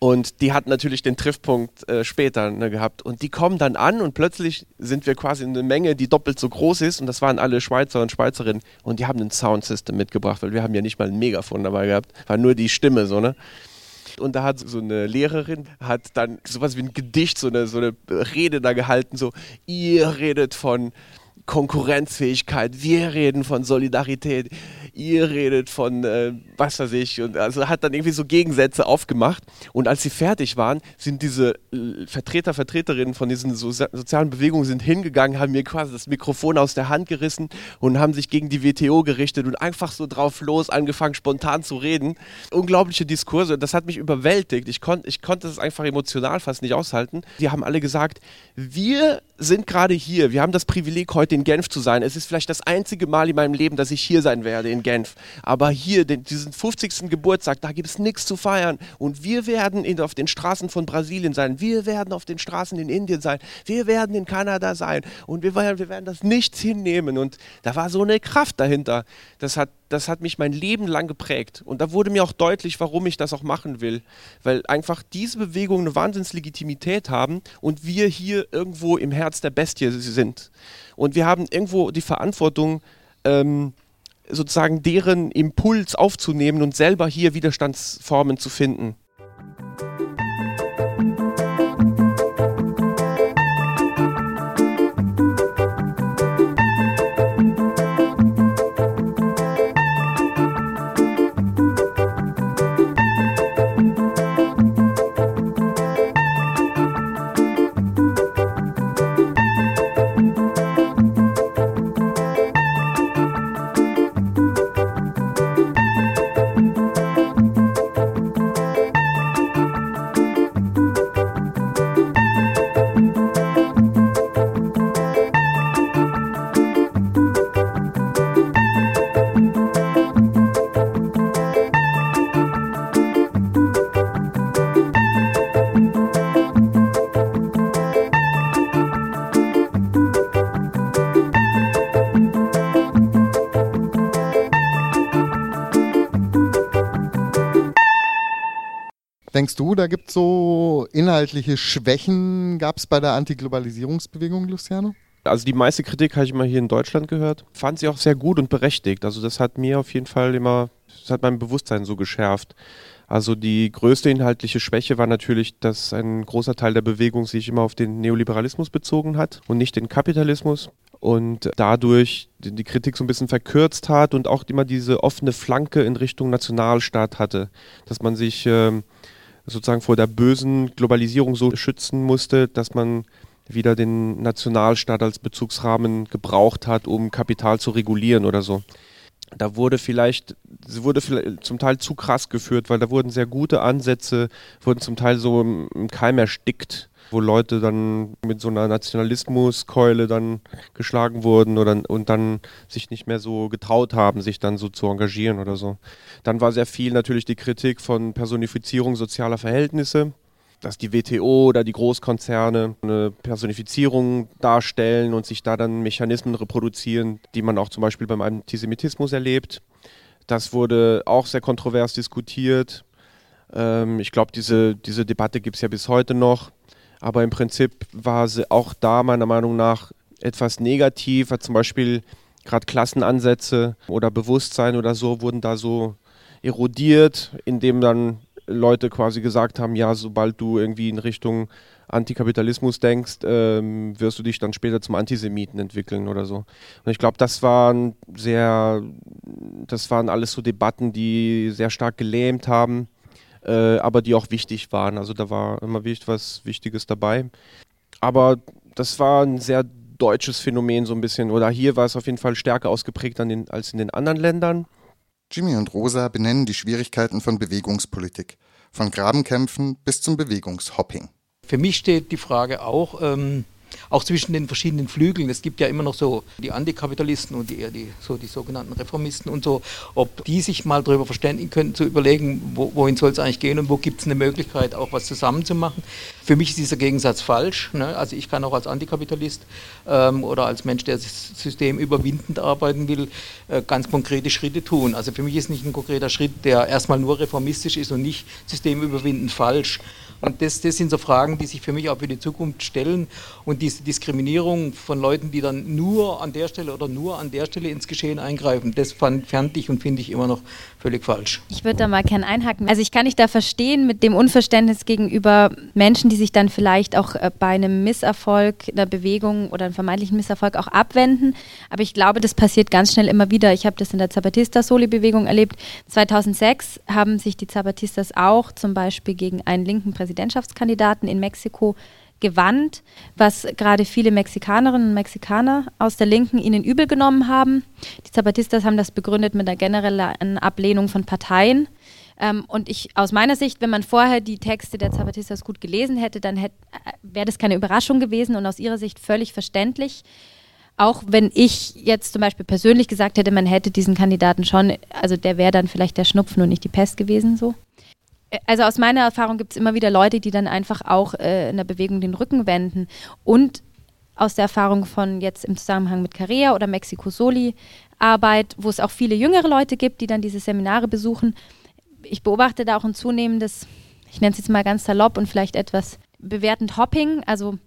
Und die hatten natürlich den Triffpunkt äh, später ne, gehabt. Und die kommen dann an und plötzlich sind wir quasi in eine Menge, die doppelt so groß ist. Und das waren alle Schweizer und Schweizerinnen. Und die haben ein Soundsystem mitgebracht, weil wir haben ja nicht mal ein Megafon dabei gehabt. War nur die Stimme so, ne? Und da hat so eine Lehrerin, hat dann sowas wie ein Gedicht, so eine, so eine Rede da gehalten, so, ihr redet von Konkurrenzfähigkeit, wir reden von Solidarität, ihr redet von äh, was weiß ich und also hat dann irgendwie so Gegensätze aufgemacht und als sie fertig waren, sind diese äh, Vertreter, Vertreterinnen von diesen so sozialen Bewegungen sind hingegangen, haben mir quasi das Mikrofon aus der Hand gerissen und haben sich gegen die WTO gerichtet und einfach so drauf los angefangen spontan zu reden. Unglaubliche Diskurse, das hat mich überwältigt. Ich, konnt, ich konnte es einfach emotional fast nicht aushalten. Die haben alle gesagt, wir sind gerade hier, wir haben das Privileg heute in Genf zu sein. Es ist vielleicht das einzige Mal in meinem Leben, dass ich hier sein werde in Genf. Aber hier, den, diesen 50. Geburtstag, da gibt es nichts zu feiern. Und wir werden in, auf den Straßen von Brasilien sein. Wir werden auf den Straßen in Indien sein. Wir werden in Kanada sein. Und wir, wir werden das nichts hinnehmen. Und da war so eine Kraft dahinter. Das hat das hat mich mein Leben lang geprägt. Und da wurde mir auch deutlich, warum ich das auch machen will. Weil einfach diese Bewegungen eine Wahnsinnslegitimität haben und wir hier irgendwo im Herz der Bestie sind. Und wir haben irgendwo die Verantwortung, ähm, sozusagen deren Impuls aufzunehmen und selber hier Widerstandsformen zu finden. Da gibt es so inhaltliche Schwächen, gab es bei der Antiglobalisierungsbewegung, Luciano? Also die meiste Kritik habe ich immer hier in Deutschland gehört. Fand sie auch sehr gut und berechtigt. Also das hat mir auf jeden Fall immer, das hat mein Bewusstsein so geschärft. Also die größte inhaltliche Schwäche war natürlich, dass ein großer Teil der Bewegung sich immer auf den Neoliberalismus bezogen hat und nicht den Kapitalismus und dadurch die Kritik so ein bisschen verkürzt hat und auch immer diese offene Flanke in Richtung Nationalstaat hatte, dass man sich ähm, sozusagen vor der bösen Globalisierung so schützen musste, dass man wieder den Nationalstaat als Bezugsrahmen gebraucht hat, um Kapital zu regulieren oder so. Da wurde vielleicht, wurde vielleicht zum Teil zu krass geführt, weil da wurden sehr gute Ansätze, wurden zum Teil so im Keim erstickt, wo Leute dann mit so einer Nationalismuskeule dann geschlagen wurden oder, und dann sich nicht mehr so getraut haben, sich dann so zu engagieren oder so. Dann war sehr viel natürlich die Kritik von Personifizierung sozialer Verhältnisse dass die WTO oder die Großkonzerne eine Personifizierung darstellen und sich da dann Mechanismen reproduzieren, die man auch zum Beispiel beim Antisemitismus erlebt. Das wurde auch sehr kontrovers diskutiert. Ähm, ich glaube, diese, diese Debatte gibt es ja bis heute noch. Aber im Prinzip war sie auch da meiner Meinung nach etwas negativ. Zum Beispiel gerade Klassenansätze oder Bewusstsein oder so wurden da so erodiert, indem dann Leute quasi gesagt haben, ja, sobald du irgendwie in Richtung Antikapitalismus denkst, ähm, wirst du dich dann später zum Antisemiten entwickeln oder so. Und ich glaube, das waren sehr, das waren alles so Debatten, die sehr stark gelähmt haben, äh, aber die auch wichtig waren. Also da war immer was Wichtiges dabei. Aber das war ein sehr deutsches Phänomen so ein bisschen. Oder hier war es auf jeden Fall stärker ausgeprägt den, als in den anderen Ländern. Jimmy und Rosa benennen die Schwierigkeiten von Bewegungspolitik, von Grabenkämpfen bis zum Bewegungshopping. Für mich steht die Frage auch, ähm, auch zwischen den verschiedenen Flügeln. Es gibt ja immer noch so die Antikapitalisten und die die, so die sogenannten Reformisten und so, ob die sich mal darüber verständigen könnten, zu überlegen, wo, wohin soll es eigentlich gehen und wo gibt es eine Möglichkeit, auch was zusammenzumachen. Für mich ist dieser Gegensatz falsch. Ne? Also ich kann auch als Antikapitalist ähm, oder als Mensch, der das System überwindend arbeiten will, äh, ganz konkrete Schritte tun. Also für mich ist nicht ein konkreter Schritt, der erstmal nur reformistisch ist und nicht systemüberwindend falsch. Und das, das sind so Fragen, die sich für mich auch für die Zukunft stellen. Und diese Diskriminierung von Leuten, die dann nur an der Stelle oder nur an der Stelle ins Geschehen eingreifen, das fand, fand ich und finde ich immer noch völlig falsch. Ich würde da mal gerne einhaken. Also ich kann nicht da verstehen mit dem Unverständnis gegenüber Menschen, die sich dann vielleicht auch äh, bei einem Misserfolg einer Bewegung oder einem vermeintlichen Misserfolg auch abwenden. Aber ich glaube, das passiert ganz schnell immer wieder. Ich habe das in der Zapatista-Soli-Bewegung erlebt. 2006 haben sich die Zapatistas auch zum Beispiel gegen einen linken Präsidentschaftskandidaten in Mexiko gewandt, was gerade viele Mexikanerinnen und Mexikaner aus der Linken ihnen übel genommen haben. Die Zapatistas haben das begründet mit einer generellen Ablehnung von Parteien. Ähm, und ich aus meiner Sicht, wenn man vorher die Texte der Zapatistas gut gelesen hätte, dann hätte, äh, wäre das keine Überraschung gewesen und aus ihrer Sicht völlig verständlich. Auch wenn ich jetzt zum Beispiel persönlich gesagt hätte, man hätte diesen Kandidaten schon, also der wäre dann vielleicht der Schnupfen und nicht die Pest gewesen so also aus meiner Erfahrung gibt es immer wieder Leute, die dann einfach auch äh, in der Bewegung den Rücken wenden. Und aus der Erfahrung von jetzt im Zusammenhang mit Carrea oder Mexico Soli Arbeit, wo es auch viele jüngere Leute gibt, die dann diese Seminare besuchen. Ich beobachte da auch ein zunehmendes, ich nenne es jetzt mal ganz salopp und vielleicht etwas bewertend Hopping. Also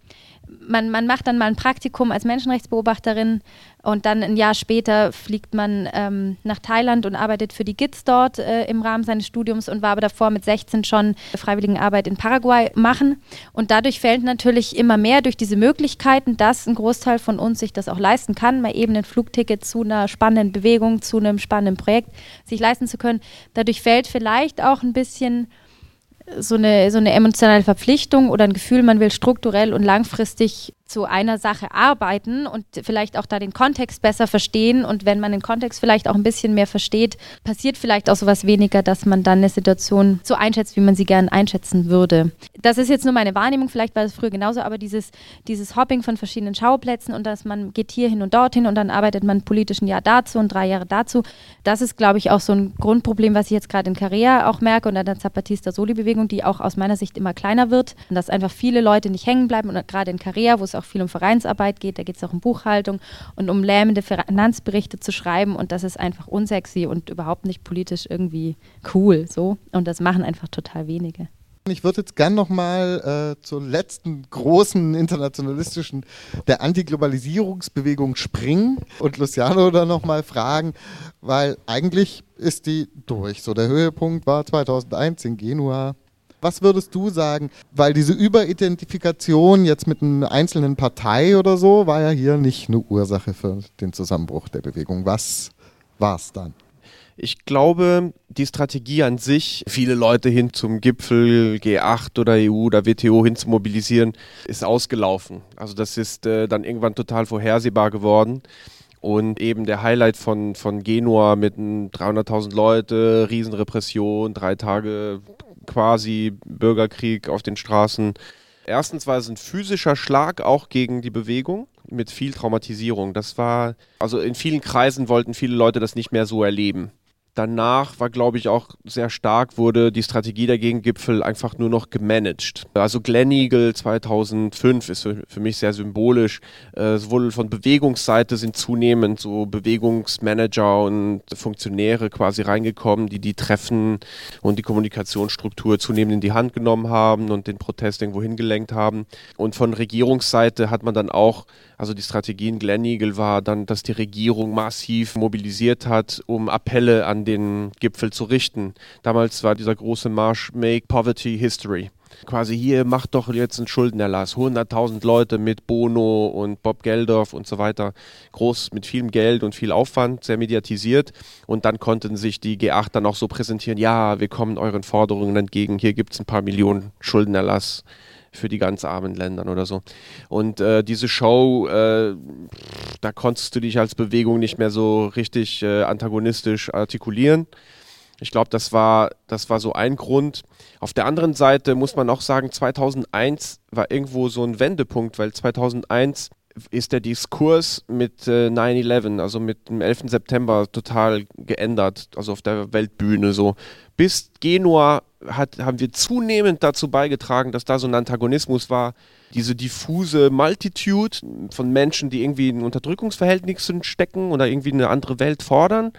man, man macht dann mal ein Praktikum als Menschenrechtsbeobachterin und dann ein Jahr später fliegt man ähm, nach Thailand und arbeitet für die GITS dort äh, im Rahmen seines Studiums und war aber davor mit 16 schon Freiwilligenarbeit in Paraguay machen. Und dadurch fällt natürlich immer mehr durch diese Möglichkeiten, dass ein Großteil von uns sich das auch leisten kann, mal eben ein Flugticket zu einer spannenden Bewegung, zu einem spannenden Projekt sich leisten zu können. Dadurch fällt vielleicht auch ein bisschen so eine, so eine emotionale Verpflichtung oder ein Gefühl, man will strukturell und langfristig zu einer Sache arbeiten und vielleicht auch da den Kontext besser verstehen. Und wenn man den Kontext vielleicht auch ein bisschen mehr versteht, passiert vielleicht auch sowas weniger, dass man dann eine Situation so einschätzt, wie man sie gern einschätzen würde. Das ist jetzt nur meine Wahrnehmung, vielleicht war es früher genauso, aber dieses, dieses Hopping von verschiedenen Schauplätzen und dass man geht hier hin und dorthin und dann arbeitet man politisch ein Jahr dazu und drei Jahre dazu, das ist, glaube ich, auch so ein Grundproblem, was ich jetzt gerade in Korea auch merke und an der Zapatista-Soli-Bewegung, die auch aus meiner Sicht immer kleiner wird dass einfach viele Leute nicht hängen bleiben und gerade in Korea, wo es auch auch viel um Vereinsarbeit geht, da geht es auch um Buchhaltung und um lähmende Finanzberichte zu schreiben und das ist einfach unsexy und überhaupt nicht politisch irgendwie cool so und das machen einfach total wenige. Ich würde jetzt gern nochmal äh, zur letzten großen internationalistischen, der Antiglobalisierungsbewegung springen und Luciano da nochmal fragen, weil eigentlich ist die durch. So der Höhepunkt war 2001 in Genua. Was würdest du sagen? Weil diese Überidentifikation jetzt mit einer einzelnen Partei oder so war ja hier nicht eine Ursache für den Zusammenbruch der Bewegung. Was war es dann? Ich glaube, die Strategie an sich, viele Leute hin zum Gipfel G8 oder EU oder WTO hin zu mobilisieren, ist ausgelaufen. Also das ist äh, dann irgendwann total vorhersehbar geworden. Und eben der Highlight von, von Genua mit 300.000 Leute, Riesenrepression, drei Tage quasi Bürgerkrieg auf den Straßen. Erstens war es ein physischer Schlag auch gegen die Bewegung mit viel Traumatisierung. Das war, also in vielen Kreisen wollten viele Leute das nicht mehr so erleben danach war, glaube ich, auch sehr stark, wurde die Strategie der Gegengipfel einfach nur noch gemanagt. Also Glen Eagle 2005 ist für, für mich sehr symbolisch. Äh, sowohl von Bewegungsseite sind zunehmend so Bewegungsmanager und Funktionäre quasi reingekommen, die die Treffen und die Kommunikationsstruktur zunehmend in die Hand genommen haben und den Protest irgendwo hingelenkt haben. Und von Regierungsseite hat man dann auch also die Strategie in Glen Eagle war dann, dass die Regierung massiv mobilisiert hat, um Appelle an den Gipfel zu richten. Damals war dieser große Marsch Make Poverty History. Quasi hier macht doch jetzt einen Schuldenerlass. 100.000 Leute mit Bono und Bob Geldorf und so weiter. Groß mit vielem Geld und viel Aufwand, sehr mediatisiert. Und dann konnten sich die G8 dann auch so präsentieren, ja, wir kommen euren Forderungen entgegen. Hier gibt es ein paar Millionen Schuldenerlass für die ganz armen Ländern oder so. Und äh, diese Show, äh, da konntest du dich als Bewegung nicht mehr so richtig äh, antagonistisch artikulieren. Ich glaube, das war, das war so ein Grund. Auf der anderen Seite muss man auch sagen, 2001 war irgendwo so ein Wendepunkt, weil 2001 ist der Diskurs mit äh, 9-11, also mit dem 11. September, total geändert, also auf der Weltbühne so. Bis Genua hat, haben wir zunehmend dazu beigetragen, dass da so ein Antagonismus war, diese diffuse Multitude von Menschen, die irgendwie in Unterdrückungsverhältnissen stecken oder irgendwie eine andere Welt fordern.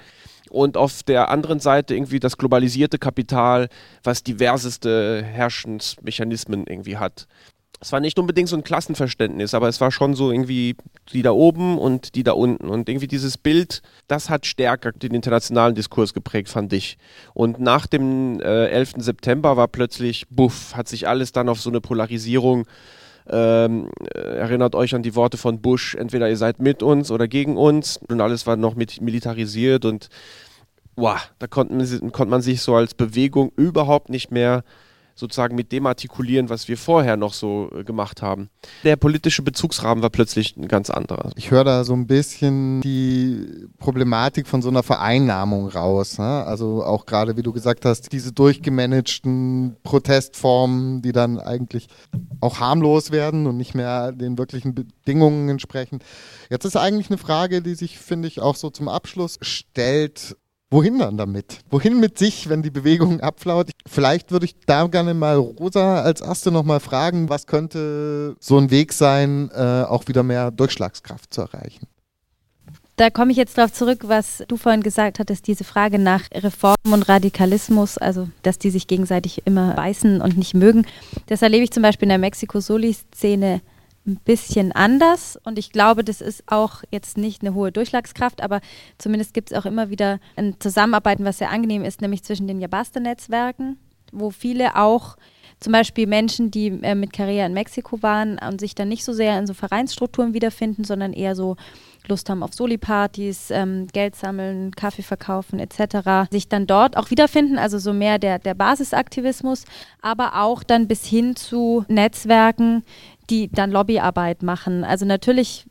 Und auf der anderen Seite irgendwie das globalisierte Kapital, was diverseste Herrschensmechanismen irgendwie hat es war nicht unbedingt so ein Klassenverständnis, aber es war schon so irgendwie die da oben und die da unten. Und irgendwie dieses Bild, das hat stärker den internationalen Diskurs geprägt, fand ich. Und nach dem äh, 11. September war plötzlich, buff, hat sich alles dann auf so eine Polarisierung ähm, äh, erinnert euch an die Worte von Bush, entweder ihr seid mit uns oder gegen uns. Und alles war noch mit militarisiert und wow, da konnte man, konnte man sich so als Bewegung überhaupt nicht mehr sozusagen mit dem artikulieren, was wir vorher noch so äh, gemacht haben. Der politische Bezugsrahmen war plötzlich ein ganz anderer. Ich höre da so ein bisschen die Problematik von so einer Vereinnahmung raus. Ne? Also auch gerade, wie du gesagt hast, diese durchgemanagten Protestformen, die dann eigentlich auch harmlos werden und nicht mehr den wirklichen Bedingungen entsprechen. Jetzt ist eigentlich eine Frage, die sich, finde ich, auch so zum Abschluss stellt wohin dann damit? Wohin mit sich, wenn die Bewegung abflaut? Vielleicht würde ich da gerne mal Rosa als erste nochmal fragen, was könnte so ein Weg sein, äh, auch wieder mehr Durchschlagskraft zu erreichen? Da komme ich jetzt darauf zurück, was du vorhin gesagt hattest, diese Frage nach Reform und Radikalismus, also dass die sich gegenseitig immer beißen und nicht mögen. Das erlebe ich zum Beispiel in der Mexiko-Soli-Szene ein bisschen anders. Und ich glaube, das ist auch jetzt nicht eine hohe Durchschlagskraft, aber zumindest gibt es auch immer wieder ein Zusammenarbeiten, was sehr angenehm ist, nämlich zwischen den Yabasta-Netzwerken, wo viele auch zum Beispiel Menschen, die äh, mit Karriere in Mexiko waren und sich dann nicht so sehr in so Vereinsstrukturen wiederfinden, sondern eher so Lust haben auf Soli-Partys, ähm, Geld sammeln, Kaffee verkaufen etc., sich dann dort auch wiederfinden, also so mehr der, der Basisaktivismus, aber auch dann bis hin zu Netzwerken, die dann Lobbyarbeit machen. Also natürlich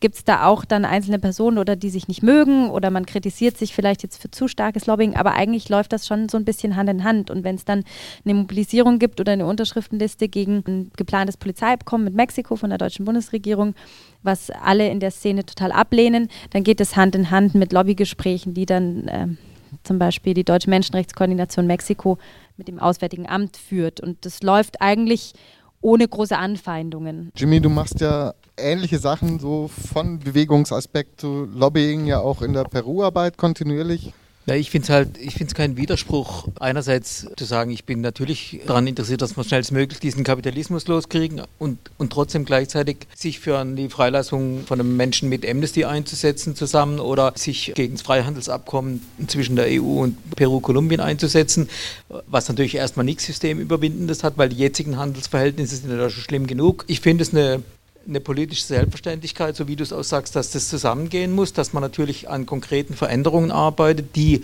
gibt es da auch dann einzelne Personen oder die sich nicht mögen oder man kritisiert sich vielleicht jetzt für zu starkes Lobbying, aber eigentlich läuft das schon so ein bisschen Hand in Hand. Und wenn es dann eine Mobilisierung gibt oder eine Unterschriftenliste gegen ein geplantes Polizeiabkommen mit Mexiko von der deutschen Bundesregierung, was alle in der Szene total ablehnen, dann geht es Hand in Hand mit Lobbygesprächen, die dann äh, zum Beispiel die Deutsche Menschenrechtskoordination Mexiko mit dem Auswärtigen Amt führt. Und das läuft eigentlich ohne große Anfeindungen. Jimmy, du machst ja ähnliche Sachen, so von Bewegungsaspekt zu Lobbying, ja auch in der Peru-Arbeit kontinuierlich. Ja, ich finde es halt, ich finde es keinen Widerspruch, einerseits zu sagen, ich bin natürlich daran interessiert, dass wir schnellstmöglich diesen Kapitalismus loskriegen und, und trotzdem gleichzeitig sich für die Freilassung von einem Menschen mit Amnesty einzusetzen zusammen oder sich gegen das Freihandelsabkommen zwischen der EU und Peru, Kolumbien einzusetzen, was natürlich erstmal nichts Systemüberwindendes hat, weil die jetzigen Handelsverhältnisse sind ja schon schlimm genug. Ich finde es eine eine politische Selbstverständlichkeit, so wie du es auch sagst, dass das zusammengehen muss, dass man natürlich an konkreten Veränderungen arbeitet, die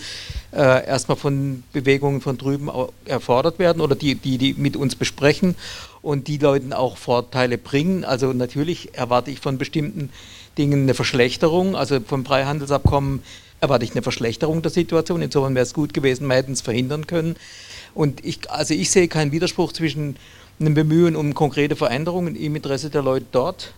äh, erstmal von Bewegungen von drüben erfordert werden oder die, die, die mit uns besprechen und die Leuten auch Vorteile bringen. Also natürlich erwarte ich von bestimmten Dingen eine Verschlechterung, also vom Freihandelsabkommen erwarte ich eine Verschlechterung der Situation. Insofern wäre es gut gewesen, wir hätten es verhindern können. Und ich, also ich sehe keinen Widerspruch zwischen einem Bemühen um konkrete Veränderungen im Interesse der Leute dort.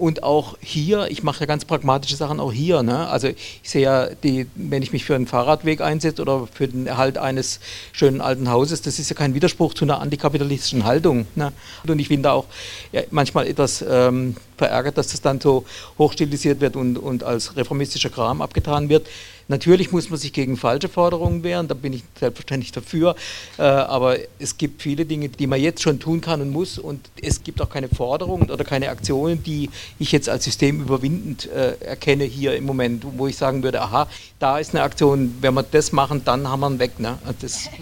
Und auch hier, ich mache ja ganz pragmatische Sachen auch hier. Ne? Also ich sehe ja, die, wenn ich mich für einen Fahrradweg einsetze oder für den Erhalt eines schönen alten Hauses, das ist ja kein Widerspruch zu einer antikapitalistischen Haltung. Ne? Und ich bin da auch ja, manchmal etwas ähm, verärgert, dass das dann so hochstilisiert wird und, und als reformistischer Kram abgetan wird. Natürlich muss man sich gegen falsche Forderungen wehren, da bin ich selbstverständlich dafür. Äh, aber es gibt viele Dinge, die man jetzt schon tun kann und muss. Und es gibt auch keine Forderungen oder keine Aktionen, die ich jetzt als systemüberwindend äh, erkenne hier im Moment, wo ich sagen würde, aha, da ist eine Aktion, wenn wir das machen, dann haben wir ihn weg. Ne? Das,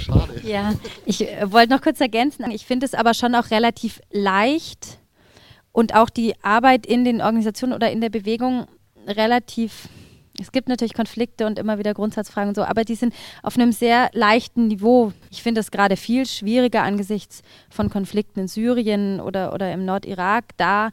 Schade. Ja, ich äh, wollte noch kurz ergänzen. Ich finde es aber schon auch relativ leicht und auch die Arbeit in den Organisationen oder in der Bewegung relativ es gibt natürlich Konflikte und immer wieder Grundsatzfragen und so, aber die sind auf einem sehr leichten Niveau. Ich finde es gerade viel schwieriger angesichts von Konflikten in Syrien oder, oder im Nordirak, da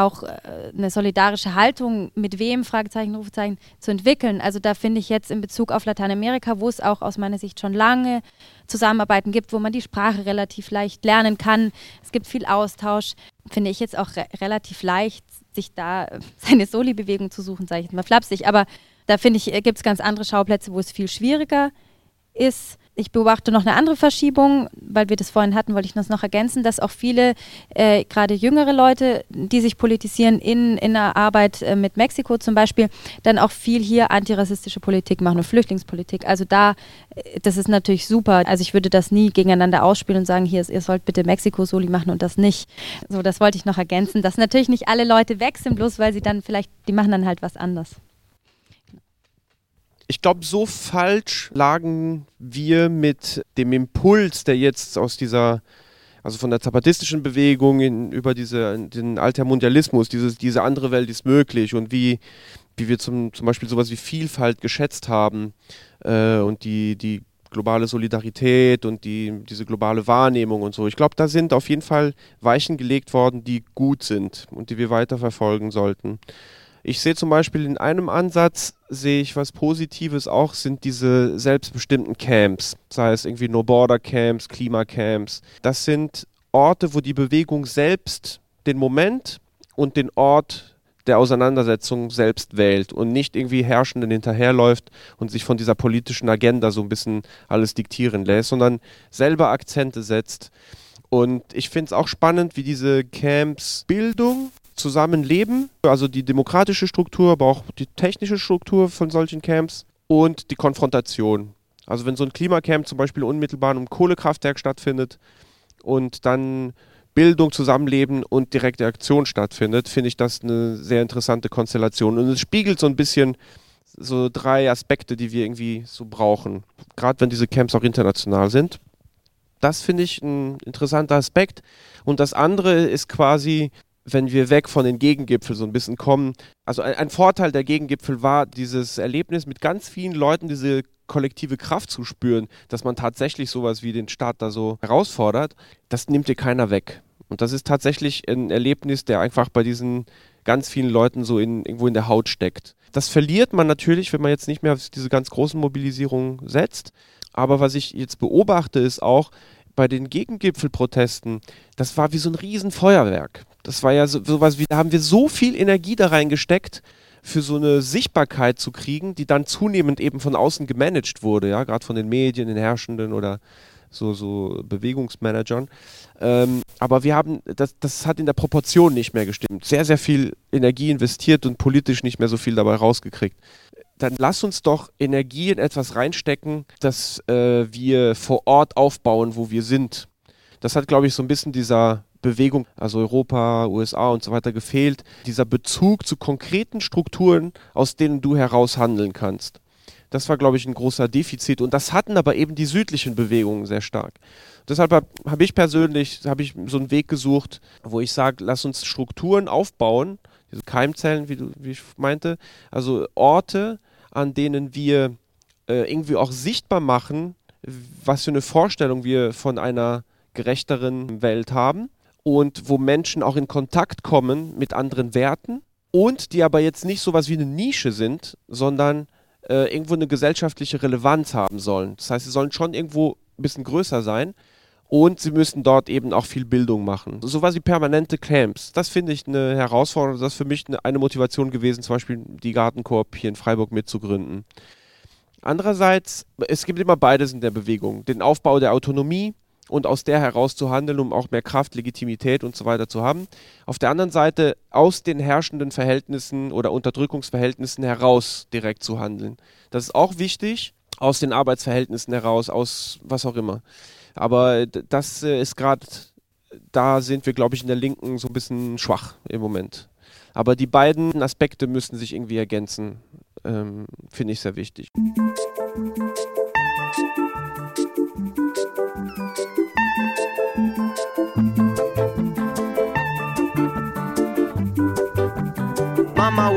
auch äh, eine solidarische Haltung mit wem, Fragezeichen, Rufezeichen, zu entwickeln. Also da finde ich jetzt in Bezug auf Lateinamerika, wo es auch aus meiner Sicht schon lange Zusammenarbeiten gibt, wo man die Sprache relativ leicht lernen kann. Es gibt viel Austausch, finde ich jetzt auch re relativ leicht, sich da äh, seine Soli-Bewegung zu suchen, sage ich jetzt mal flapsig. Aber da finde ich, äh, gibt es ganz andere Schauplätze, wo es viel schwieriger ist. Ich beobachte noch eine andere Verschiebung, weil wir das vorhin hatten, wollte ich das noch ergänzen, dass auch viele, äh, gerade jüngere Leute, die sich politisieren in, in der Arbeit äh, mit Mexiko zum Beispiel, dann auch viel hier antirassistische Politik machen und Flüchtlingspolitik. Also da, äh, das ist natürlich super. Also ich würde das nie gegeneinander ausspielen und sagen, hier, ihr sollt bitte Mexiko-Soli machen und das nicht. So, das wollte ich noch ergänzen, dass natürlich nicht alle Leute weg sind, bloß weil sie dann vielleicht, die machen dann halt was anderes ich glaube, so falsch lagen wir mit dem Impuls, der jetzt aus dieser, also von der zapatistischen Bewegung in, über diese, den Altermundialismus, dieses, diese andere Welt ist möglich und wie, wie wir zum, zum Beispiel sowas wie Vielfalt geschätzt haben äh, und die, die globale Solidarität und die, diese globale Wahrnehmung und so. Ich glaube, da sind auf jeden Fall Weichen gelegt worden, die gut sind und die wir weiterverfolgen sollten. Ich sehe zum Beispiel in einem Ansatz, sehe ich was Positives auch, sind diese selbstbestimmten Camps, sei es irgendwie No-Border-Camps, Klimacamps. Das sind Orte, wo die Bewegung selbst den Moment und den Ort der Auseinandersetzung selbst wählt und nicht irgendwie Herrschenden hinterherläuft und sich von dieser politischen Agenda so ein bisschen alles diktieren lässt, sondern selber Akzente setzt. Und ich finde es auch spannend, wie diese Camps Bildung Zusammenleben, also die demokratische Struktur, aber auch die technische Struktur von solchen Camps und die Konfrontation. Also wenn so ein Klimacamp zum Beispiel unmittelbar im Kohlekraftwerk stattfindet und dann Bildung, Zusammenleben und direkte Aktion stattfindet, finde ich das eine sehr interessante Konstellation. Und es spiegelt so ein bisschen so drei Aspekte, die wir irgendwie so brauchen, gerade wenn diese Camps auch international sind. Das finde ich ein interessanter Aspekt. Und das andere ist quasi wenn wir weg von den Gegengipfeln so ein bisschen kommen. Also ein, ein, Vorteil der Gegengipfel war dieses Erlebnis mit ganz vielen Leuten, diese kollektive Kraft zu spüren, dass man tatsächlich sowas wie den Staat da so herausfordert. Das nimmt dir keiner weg. Und das ist tatsächlich ein Erlebnis, der einfach bei diesen ganz vielen Leuten so in, irgendwo in der Haut steckt. Das verliert man natürlich, wenn man jetzt nicht mehr auf diese ganz großen Mobilisierungen setzt. Aber was ich jetzt beobachte, ist auch, bei den Gegengipfelprotesten, das war wie so ein Riesenfeuerwerk. Das war ja so, sowas wie, da haben wir so viel Energie da reingesteckt, für so eine Sichtbarkeit zu kriegen, die dann zunehmend eben von außen gemanagt wurde, ja, gerade von den Medien, den Herrschenden oder so, so Bewegungsmanagern. Ähm, aber wir haben, das, das hat in der Proportion nicht mehr gestimmt. Sehr, sehr viel Energie investiert und politisch nicht mehr so viel dabei rausgekriegt. Dann lass uns doch Energie in etwas reinstecken, das äh, wir vor Ort aufbauen, wo wir sind. Das hat, glaube ich, so ein bisschen dieser Bewegung, also Europa, USA und so weiter gefehlt. Dieser Bezug zu konkreten Strukturen, aus denen du heraus handeln kannst. Das war, glaube ich, ein großer Defizit. Und das hatten aber eben die südlichen Bewegungen sehr stark. Deshalb habe hab ich persönlich hab ich so einen Weg gesucht, wo ich sage, lass uns Strukturen aufbauen, diese Keimzellen, wie, du, wie ich meinte, also Orte, an denen wir äh, irgendwie auch sichtbar machen, was für eine Vorstellung wir von einer gerechteren Welt haben und wo Menschen auch in Kontakt kommen mit anderen Werten und die aber jetzt nicht sowas wie eine Nische sind, sondern äh, irgendwo eine gesellschaftliche Relevanz haben sollen. Das heißt, sie sollen schon irgendwo ein bisschen größer sein und sie müssen dort eben auch viel Bildung machen. Sowas wie permanente Camps, das finde ich eine Herausforderung, das ist für mich eine, eine Motivation gewesen, zum Beispiel die Gartenkorb hier in Freiburg mitzugründen. Andererseits, es gibt immer beides in der Bewegung. Den Aufbau der Autonomie, und aus der heraus zu handeln, um auch mehr Kraft, Legitimität und so weiter zu haben. Auf der anderen Seite aus den herrschenden Verhältnissen oder Unterdrückungsverhältnissen heraus direkt zu handeln. Das ist auch wichtig, aus den Arbeitsverhältnissen heraus, aus was auch immer. Aber das äh, ist gerade, da sind wir, glaube ich, in der Linken so ein bisschen schwach im Moment. Aber die beiden Aspekte müssen sich irgendwie ergänzen, ähm, finde ich sehr wichtig. Mama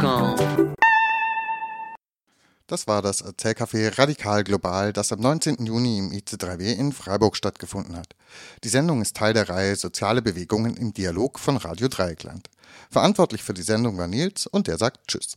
Come. Das war das Erzählcafé Radikal Global, das am 19. Juni im IC3W in Freiburg stattgefunden hat. Die Sendung ist Teil der Reihe Soziale Bewegungen im Dialog von Radio Dreieckland. Verantwortlich für die Sendung war Nils und der sagt Tschüss.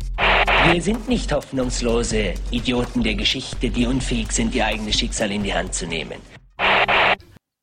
Wir sind nicht hoffnungslose Idioten der Geschichte, die unfähig sind, ihr eigenes Schicksal in die Hand zu nehmen.